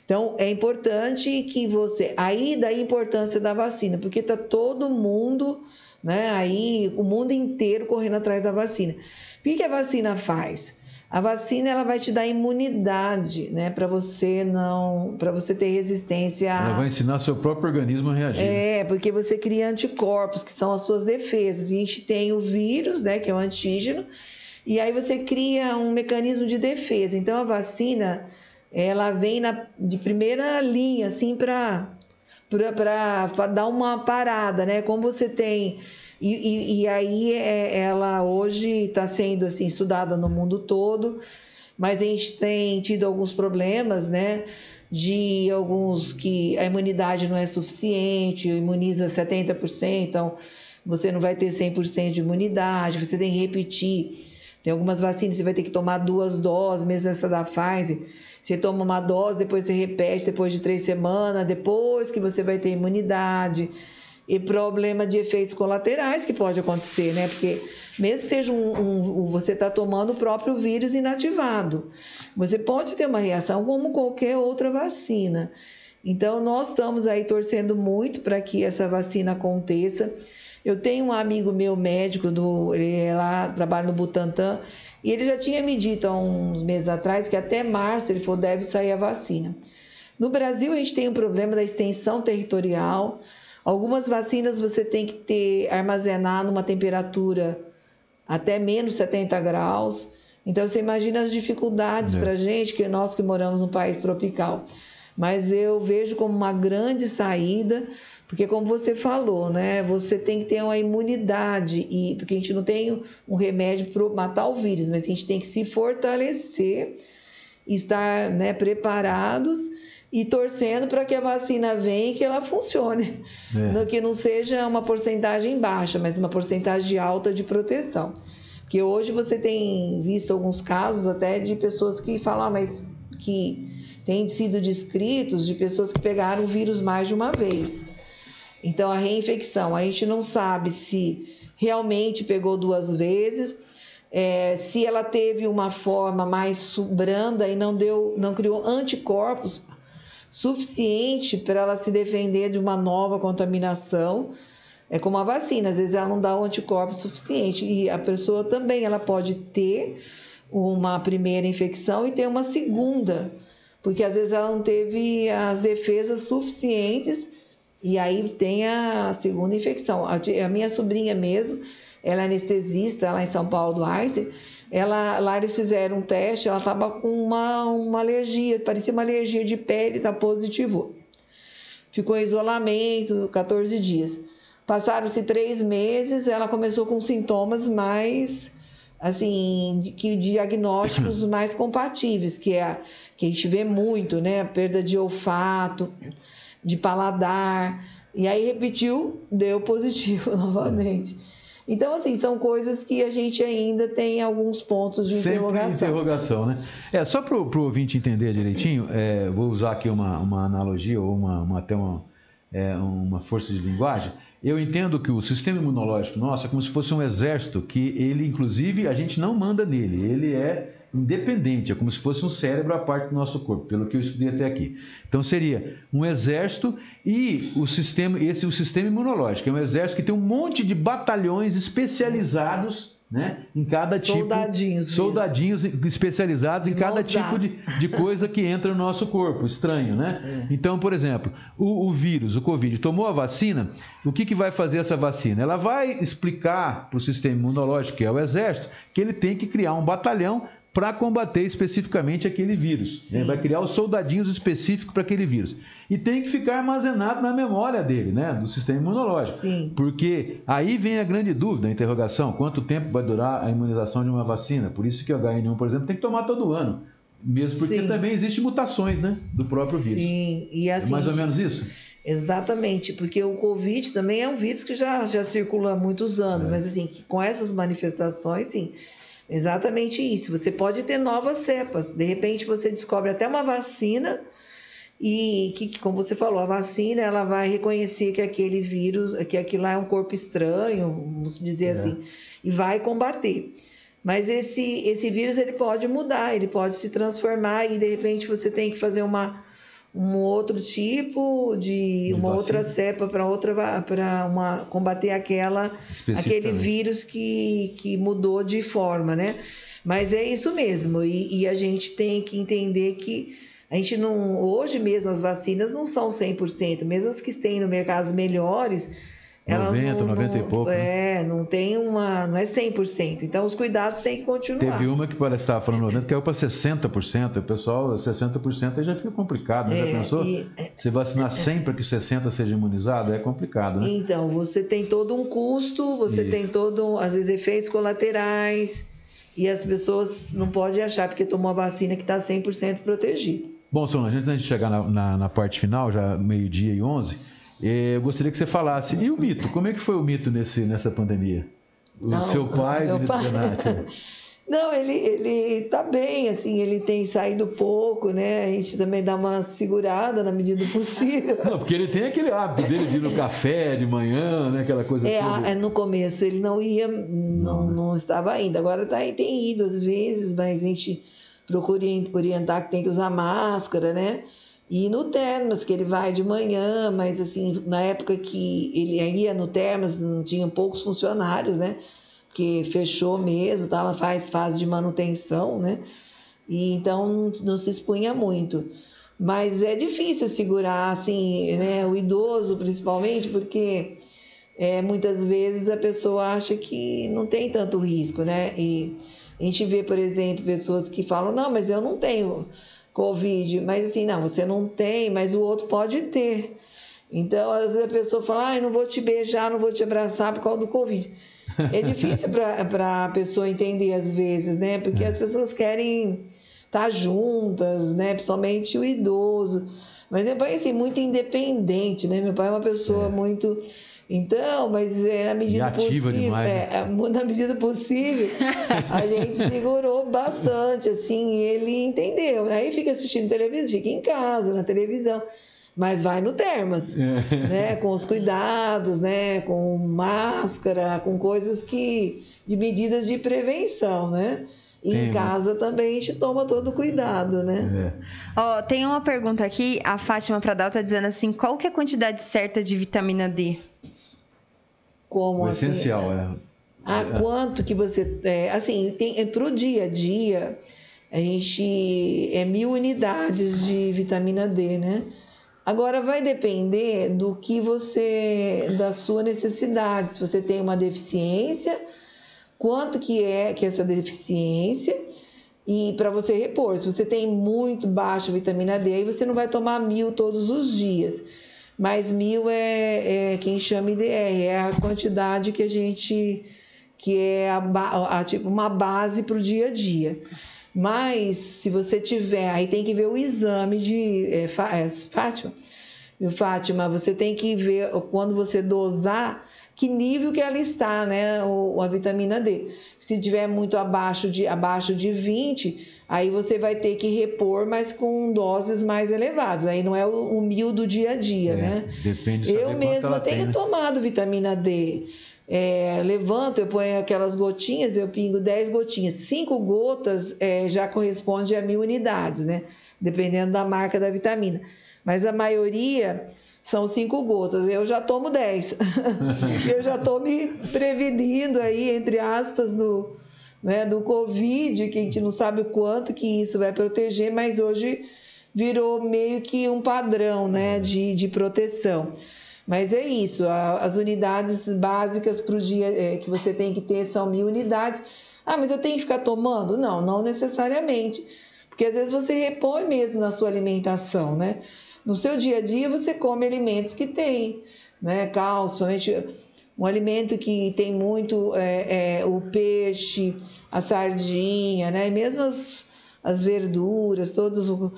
Então, é importante que você. Aí, da importância da vacina, porque está todo mundo, né? Aí, o mundo inteiro correndo atrás da vacina. O que a vacina faz? A vacina ela vai te dar imunidade, né, para você não, para você ter resistência. A... Ela vai ensinar seu próprio organismo a reagir. É, porque você cria anticorpos, que são as suas defesas. A gente tem o vírus, né, que é o antígeno, e aí você cria um mecanismo de defesa. Então a vacina, ela vem na, de primeira linha, assim, para para dar uma parada, né? Como você tem e, e, e aí é, ela hoje está sendo assim estudada no mundo todo, mas a gente tem tido alguns problemas, né? De alguns que a imunidade não é suficiente, imuniza 70%, então você não vai ter 100% de imunidade, você tem que repetir. Tem algumas vacinas, você vai ter que tomar duas doses, mesmo essa da Pfizer. Você toma uma dose, depois você repete depois de três semanas, depois que você vai ter imunidade e problema de efeitos colaterais que pode acontecer, né? Porque mesmo que seja um, um você está tomando o próprio vírus inativado, você pode ter uma reação como qualquer outra vacina. Então nós estamos aí torcendo muito para que essa vacina aconteça. Eu tenho um amigo meu médico do, ele é lá trabalha no Butantan e ele já tinha me dito há uns meses atrás que até março ele falou deve sair a vacina. No Brasil a gente tem um problema da extensão territorial. Algumas vacinas você tem que ter armazenar numa temperatura até menos 70 graus. Então você imagina as dificuldades é. para a gente, que nós que moramos num país tropical. Mas eu vejo como uma grande saída, porque como você falou, né, você tem que ter uma imunidade e porque a gente não tem um remédio para matar o vírus, mas a gente tem que se fortalecer, estar, né, preparados e torcendo para que a vacina venha e que ela funcione. É. Que não seja uma porcentagem baixa, mas uma porcentagem alta de proteção. Porque hoje você tem visto alguns casos até de pessoas que falam, ah, mas que têm sido descritos de pessoas que pegaram o vírus mais de uma vez. Então a reinfecção, a gente não sabe se realmente pegou duas vezes, é, se ela teve uma forma mais branda e não deu, não criou anticorpos suficiente para ela se defender de uma nova contaminação. É como a vacina, às vezes ela não dá o anticorpo suficiente e a pessoa também ela pode ter uma primeira infecção e ter uma segunda, porque às vezes ela não teve as defesas suficientes e aí tem a segunda infecção. A minha sobrinha mesmo, ela é anestesista lá em São Paulo do Einstein, ela, lá eles fizeram um teste, ela estava com uma, uma alergia, parecia uma alergia de pele, tá positivo. Ficou em isolamento 14 dias. Passaram-se três meses, ela começou com sintomas mais, assim, que diagnósticos mais compatíveis, que é que a gente vê muito, né? A perda de olfato, de paladar. E aí repetiu, deu positivo novamente. Então, assim, são coisas que a gente ainda tem alguns pontos de Sempre interrogação. interrogação, né? É, só para o ouvinte entender direitinho, é, vou usar aqui uma, uma analogia ou uma, uma até uma, é, uma força de linguagem. Eu entendo que o sistema imunológico nosso é como se fosse um exército que ele, inclusive, a gente não manda nele. Ele é independente, é como se fosse um cérebro à parte do nosso corpo, pelo que eu estudei até aqui. Então seria um exército e o sistema, esse o sistema imunológico, é um exército que tem um monte de batalhões especializados né, em cada tipo soldadinhos tipo soldadinhos especializados de em cada tipo de, de, coisa que entra no nosso corpo, estranho, né? É. Então, por exemplo, o, o, vírus, o Covid, tomou a vacina, o que, que vai fazer essa vacina? Ela vai explicar para o sistema imunológico, que é o exército, que ele tem que criar um batalhão para combater especificamente aquele vírus. Né? Vai criar os soldadinhos específicos para aquele vírus. E tem que ficar armazenado na memória dele, né? do sistema imunológico. Sim. Porque aí vem a grande dúvida, a interrogação: quanto tempo vai durar a imunização de uma vacina? Por isso que o HN1, por exemplo, tem que tomar todo ano. Mesmo porque Sim. também existem mutações né, do próprio vírus. Sim, e assim. É mais ou menos isso? Exatamente, porque o Covid também é um vírus que já, já circula há muitos anos, é. mas assim, com essas manifestações, sim Exatamente isso. Você pode ter novas cepas. De repente você descobre até uma vacina e que, como você falou, a vacina ela vai reconhecer que aquele vírus, que aquilo lá é um corpo estranho, vamos dizer é. assim, e vai combater. Mas esse, esse vírus ele pode mudar, ele pode se transformar e de repente você tem que fazer uma, um outro tipo de, uma vacina. outra cepa para outra para uma combater aquela aquele vírus que, que mudou de forma, né? Mas é isso mesmo e, e a gente tem que entender que a gente não hoje mesmo as vacinas não são 100%, mesmo as que têm no mercado as melhores 90, não, 90 e não- pouco, né? É, não tem uma. Não é 100%. Então os cuidados têm que continuar. Teve uma que parece que estava falando 90, caiu para 60%. O pessoal, 60% aí já fica complicado, né? Já É, pensou? e- Se vacinar 100 para que 60 seja imunizado, é complicado, né? Então, você tem todo um custo, você Isso. tem todo, às vezes, efeitos colaterais. E as pessoas não podem achar porque tomou a vacina que está 100% protegido. Bom, Solange, antes da gente chegar na, na- na parte final, já meio-dia e 11, eh, eu gostaria que você falasse. E o mito? Como é que foi o mito nesse, nessa pandemia? O Não, seu pai, Benito pai-. Não, ele, ele tá bem, assim, ele tem saído pouco, né? A gente também dá uma segurada na medida do possível. Não, porque ele tem aquele hábito dele de ir no café de manhã, né? Aquela coisa É, toda. é, no começo ele não ia, não, não estava indo. Agora tá, tem ido às vezes, mas a gente procura orientar que tem que usar máscara, né? E no Termas, que ele vai de manhã, mas assim, na época que ele ia no Termas, não tinha poucos funcionários, né? Porque fechou mesmo, tava, faz fase de manutenção, né? E então não, não se expunha muito. Mas é difícil segurar, assim, né? O idoso, principalmente, porque é, muitas vezes a pessoa acha que não tem tanto risco, né? E a gente vê, por exemplo, pessoas que falam, não, mas eu não tenho Covid. Mas assim, não, você não tem, mas o outro pode ter. Então, às vezes a pessoa fala, ai, não vou te beijar, não vou te abraçar por causa do Covid. É difícil para a pessoa entender às vezes, né? Porque as pessoas querem estar juntas, né? Principalmente o idoso. Mas meu pai é assim, muito independente, né? Meu pai é uma pessoa É. muito. Então, mas é na medida possível. demais, é, né? é, na medida possível, a gente segurou bastante, assim, ele entendeu. Aí fica assistindo televisão, fica em casa, na televisão. Mas vai no Termas, né? Com os cuidados, né? Com máscara, com coisas que. de medidas de prevenção, né? E Tem, em né? casa também a gente toma todo o cuidado, né? É. Ó, tem uma pergunta aqui, a Fátima Pradal tá dizendo assim, qual que é a quantidade certa de vitamina D? Como O assim? essencial, é. Ah, É. quanto que você. É, assim, tem, para o dia a dia, a gente. É mil unidades de vitamina D, né? Agora vai depender do que você. da sua necessidade. Se você tem uma deficiência, quanto que é que é essa deficiência e para você repor. Se você tem muito baixa vitamina D, aí você não vai tomar mil todos os dias. Mas mil é, é quem chama IDR, é a quantidade que a gente que é a, a, tipo uma base para o dia a dia. Mas se você tiver, aí tem que ver o exame de é, é, Fátima. Fátima, você tem que ver quando você dosar que nível que ela está, né, a vitamina D. Se tiver muito abaixo de abaixo de 20, aí você vai ter que repor, mas com doses mais elevadas. Aí não é o, o mil do dia a dia, É, né? Depende Eu mesma tenho tem, né? tomado vitamina D. É, levanto, eu ponho aquelas gotinhas, eu pingo 10 gotinhas. 5 gotas é, já corresponde a mil unidades, né? Dependendo da marca da vitamina. Mas a maioria são 5 gotas. Eu já tomo 10. eu já estou me prevenindo aí, entre aspas, do, né, do Covid, que a gente não sabe o quanto que isso vai proteger, mas hoje virou meio que um padrão né, de, de proteção. Mas é isso, a- as unidades básicas para o dia é, que você tem que ter são mil unidades. Ah, mas eu tenho que ficar tomando? Não, não necessariamente. Porque às vezes você repõe mesmo na sua alimentação, né? No seu dia a dia você come alimentos que têm, né? Cálcio, um alimento que tem muito é, é, o peixe, a sardinha, né? E mesmo as, as verduras, todos o-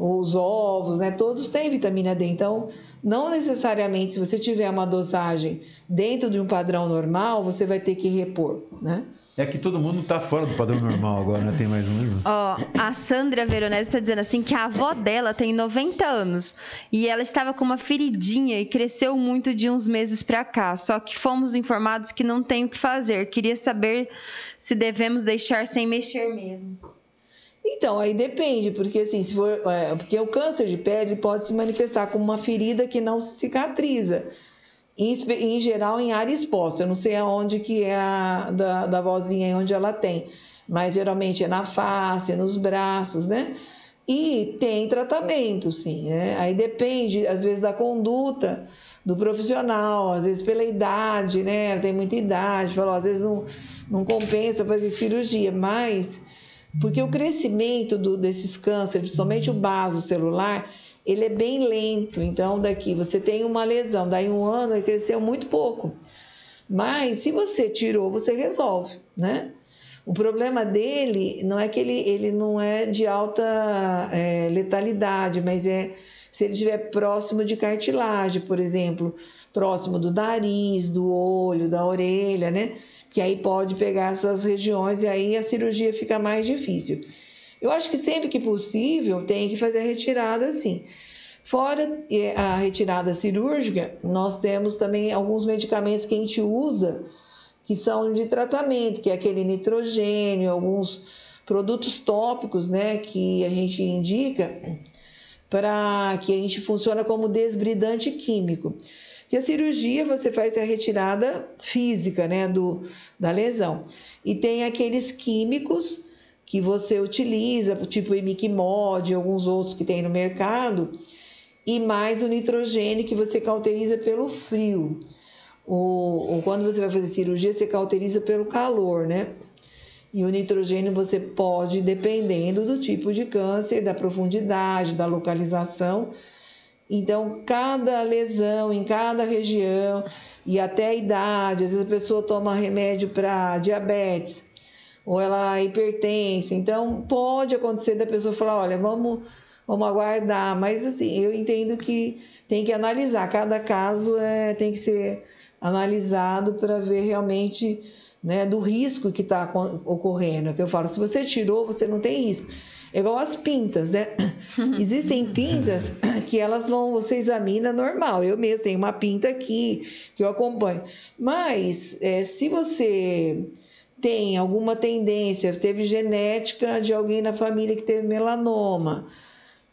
os ovos, né? Todos têm vitamina D. Então, não necessariamente se você tiver uma dosagem dentro de um padrão normal, você vai ter que repor, né? É que todo mundo tá fora do padrão normal agora, né? Tem mais um livro. Ó, a Sandra Veronese está dizendo assim que a avó dela tem 90 anos e ela estava com uma feridinha e cresceu muito de uns meses para cá. Só que fomos informados que não tem o que fazer. Queria saber se devemos deixar sem mexer mesmo. Então, aí depende, porque assim, se for, é, porque o câncer de pele pode se manifestar como uma ferida que não se cicatriza. Em, em geral, em área exposta. Eu não sei aonde que é a da, da vozinha, onde ela tem. Mas geralmente é na face, nos braços, né? E tem tratamento, sim. Né? Aí depende, às vezes, da conduta do profissional, às vezes pela idade, né? Tem muita idade, falou, às vezes não, não compensa fazer cirurgia, mas porque o crescimento do, desses cânceres, principalmente o baso celular, ele é bem lento. Então, daqui você tem uma lesão, daí um ano ele cresceu muito pouco. Mas se você tirou, você resolve, né? O problema dele não é que ele, ele não é de alta é, letalidade, mas é se ele estiver próximo de cartilagem, por exemplo, próximo do nariz, do olho, da orelha, né? Que aí pode pegar essas regiões e aí a cirurgia fica mais difícil. Eu acho que sempre que possível tem que fazer a retirada sim. Fora é, a retirada cirúrgica, nós temos também alguns medicamentos que a gente usa que são de tratamento, que é aquele nitrogênio, alguns produtos tópicos, né, que a gente indica para que a gente funciona como desbridante químico. E a cirurgia você faz a retirada física, né, do, da lesão. E tem aqueles químicos que você utiliza, tipo imiquimod, alguns outros que tem no mercado, e mais o nitrogênio que você cauteriza pelo frio. Ou, ou quando você vai fazer cirurgia, você cauteriza pelo calor, né? E o nitrogênio você pode, dependendo do tipo de câncer, da profundidade, da localização. Então, cada lesão em cada região e até a idade, às vezes a pessoa toma remédio para diabetes ou ela é hipertensa. Então, pode acontecer da pessoa falar: olha, vamos, vamos aguardar. Mas, assim, eu entendo que tem que analisar. Cada caso é, tem que ser analisado para ver realmente né, do risco que está ocorrendo. Que eu falo, se você tirou, você não tem risco. É igual as pintas, né? Existem pintas que elas vão, você examina normal. Eu mesmo tenho uma pinta aqui que eu acompanho. Mas é, se você tem alguma tendência, teve genética de alguém na família que teve melanoma,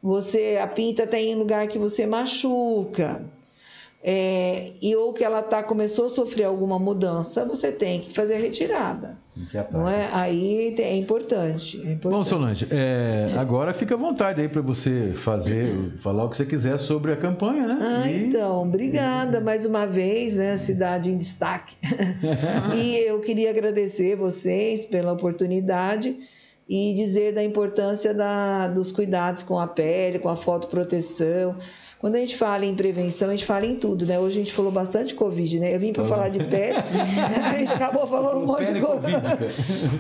você a pinta tem lugar que você machuca, é, e ou que ela tá, começou a sofrer alguma mudança, você tem que fazer a retirada. Não é? Aí é importante. É importante. Bom, Solange, é, agora fica à vontade aí para você fazer, falar o que você quiser sobre a campanha, né? Ah, e... então, obrigada mais uma vez, né? Cidade em destaque. e eu queria agradecer vocês pela oportunidade e dizer da importância da, dos cuidados com a pele, com a fotoproteção quando a gente fala em prevenção, a gente fala em tudo, né? Hoje a gente falou bastante Covid, né? Eu vim para falar de pele, a gente acabou falando um monte de coisa.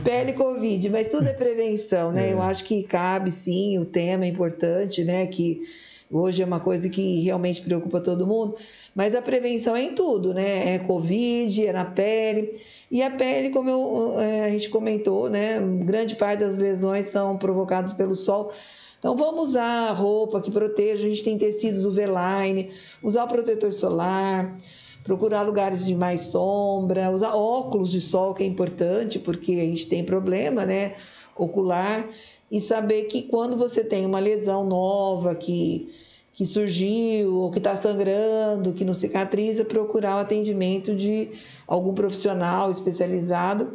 pele Covid, mas tudo é prevenção, né? É. Eu acho que cabe sim, o tema é importante, né? Que hoje é uma coisa que realmente preocupa todo mundo, mas a prevenção é em tudo, né? É Covid, é na pele. E a pele, como eu, é, a gente comentou, né? Grande parte das lesões são provocadas pelo sol. Então vamos usar roupa que proteja, a gente tem tecidos UV-line, usar o protetor solar, procurar lugares de mais sombra, usar óculos de sol, que é importante, porque a gente tem problema, né, ocular, e saber que quando você tem uma lesão nova que que surgiu ou que está sangrando, que não cicatriza, procurar o atendimento de algum profissional especializado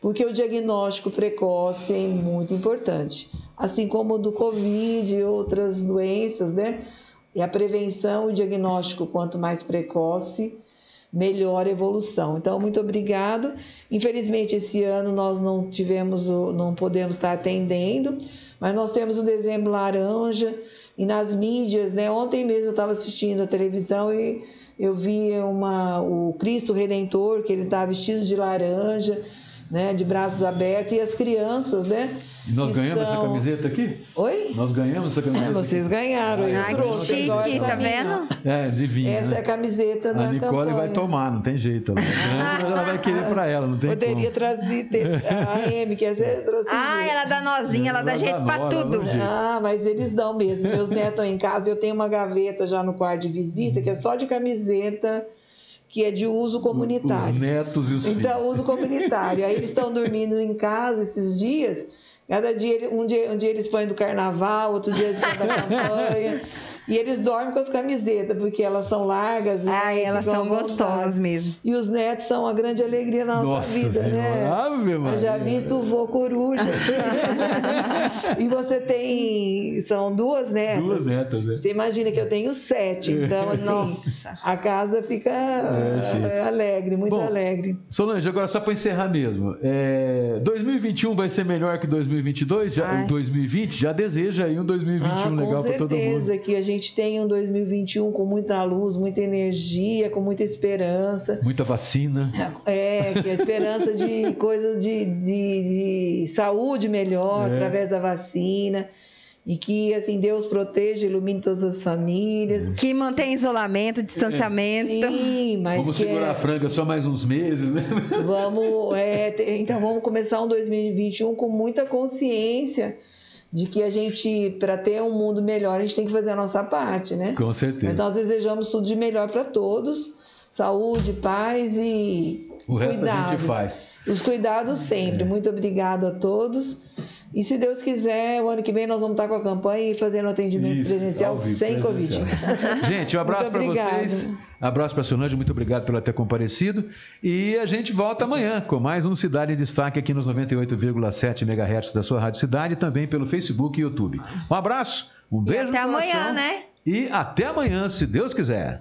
porque o diagnóstico precoce é muito importante, assim como do Covid e outras doenças, né? E a prevenção e o diagnóstico, quanto mais precoce, melhor a evolução. Então, muito obrigado. Infelizmente, esse ano nós não tivemos, não podemos estar atendendo, mas nós temos o dezembro laranja e nas mídias, né? Ontem mesmo eu estava assistindo a televisão e eu vi uma, o Cristo Redentor, que ele está vestido de laranja né, de braços abertos, e as crianças, né? E nós ganhamos estão... essa camiseta aqui? Oi? Nós ganhamos essa camiseta. Vocês ganharam, ah, eu trouxe. Que chique, tá vendo? É, de Essa né? é a camiseta da A Nicole campanha. vai tomar, não tem jeito. Ela, ela vai querer para ela, não tem Poderia como. trazer a M, quer dizer, trouxe Ah, ela dá nozinha, ela, ela dá jeito para tudo. Ah, mas eles dão mesmo. Meus netos estão em casa, eu tenho uma gaveta já no quarto de visita, que é só de camiseta que é de uso comunitário. Os netos e os Então, filhos. uso comunitário. Aí eles estão dormindo em casa esses dias. Cada dia, um dia, um dia eles põem do carnaval, outro dia da campanha. E eles dormem com as camisetas, porque elas são largas. Ah, né? elas são gostosas mesmo. E os netos são a grande alegria na nossa, Nossa vida, Senhora, né? Ave. Eu já visto o vô coruja. e você tem. São duas netas. Duas netas, né? Você imagina que eu tenho sete. Então, assim, Nossa. a casa fica É, é, alegre, muito Bom, alegre. Solange, agora só para encerrar mesmo. É, 2021 vai ser melhor que 2022? Já, Ai. 2020? Já deseja aí um 2021 Ah, com legal para todo mundo. certeza que a gente tem um 2021 com muita luz, muita energia, com muita esperança. Muita vacina. É, que a esperança de coisas de, de, de saúde melhor É. através da vacina. E que, assim, Deus proteja, ilumine todas as famílias. Que mantém isolamento, distanciamento. Sim, mas Vamos que segurar é- a franga só mais uns meses, né? Vamos, é, então vamos começar um 2021 com muita consciência de que a gente, para ter um mundo melhor, a gente tem que fazer a nossa parte, né? Com certeza. Mas nós desejamos tudo de melhor para todos, saúde, paz e O resto a cuidados. gente faz. É. Os cuidados sempre. Muito obrigado a todos. E se Deus quiser, o ano que vem nós vamos estar com a campanha e fazendo atendimento Isso, presencial sem presencial. Covid. Gente, um abraço para vocês. Abraço para a Solange, muito obrigado por ter comparecido. E a gente volta amanhã com mais um Cidade em Destaque aqui nos 98,7 MHz da sua Rádio Cidade, também pelo Facebook e YouTube. Um abraço, um E beijo até no amanhã, coração né? E até amanhã, se Deus quiser.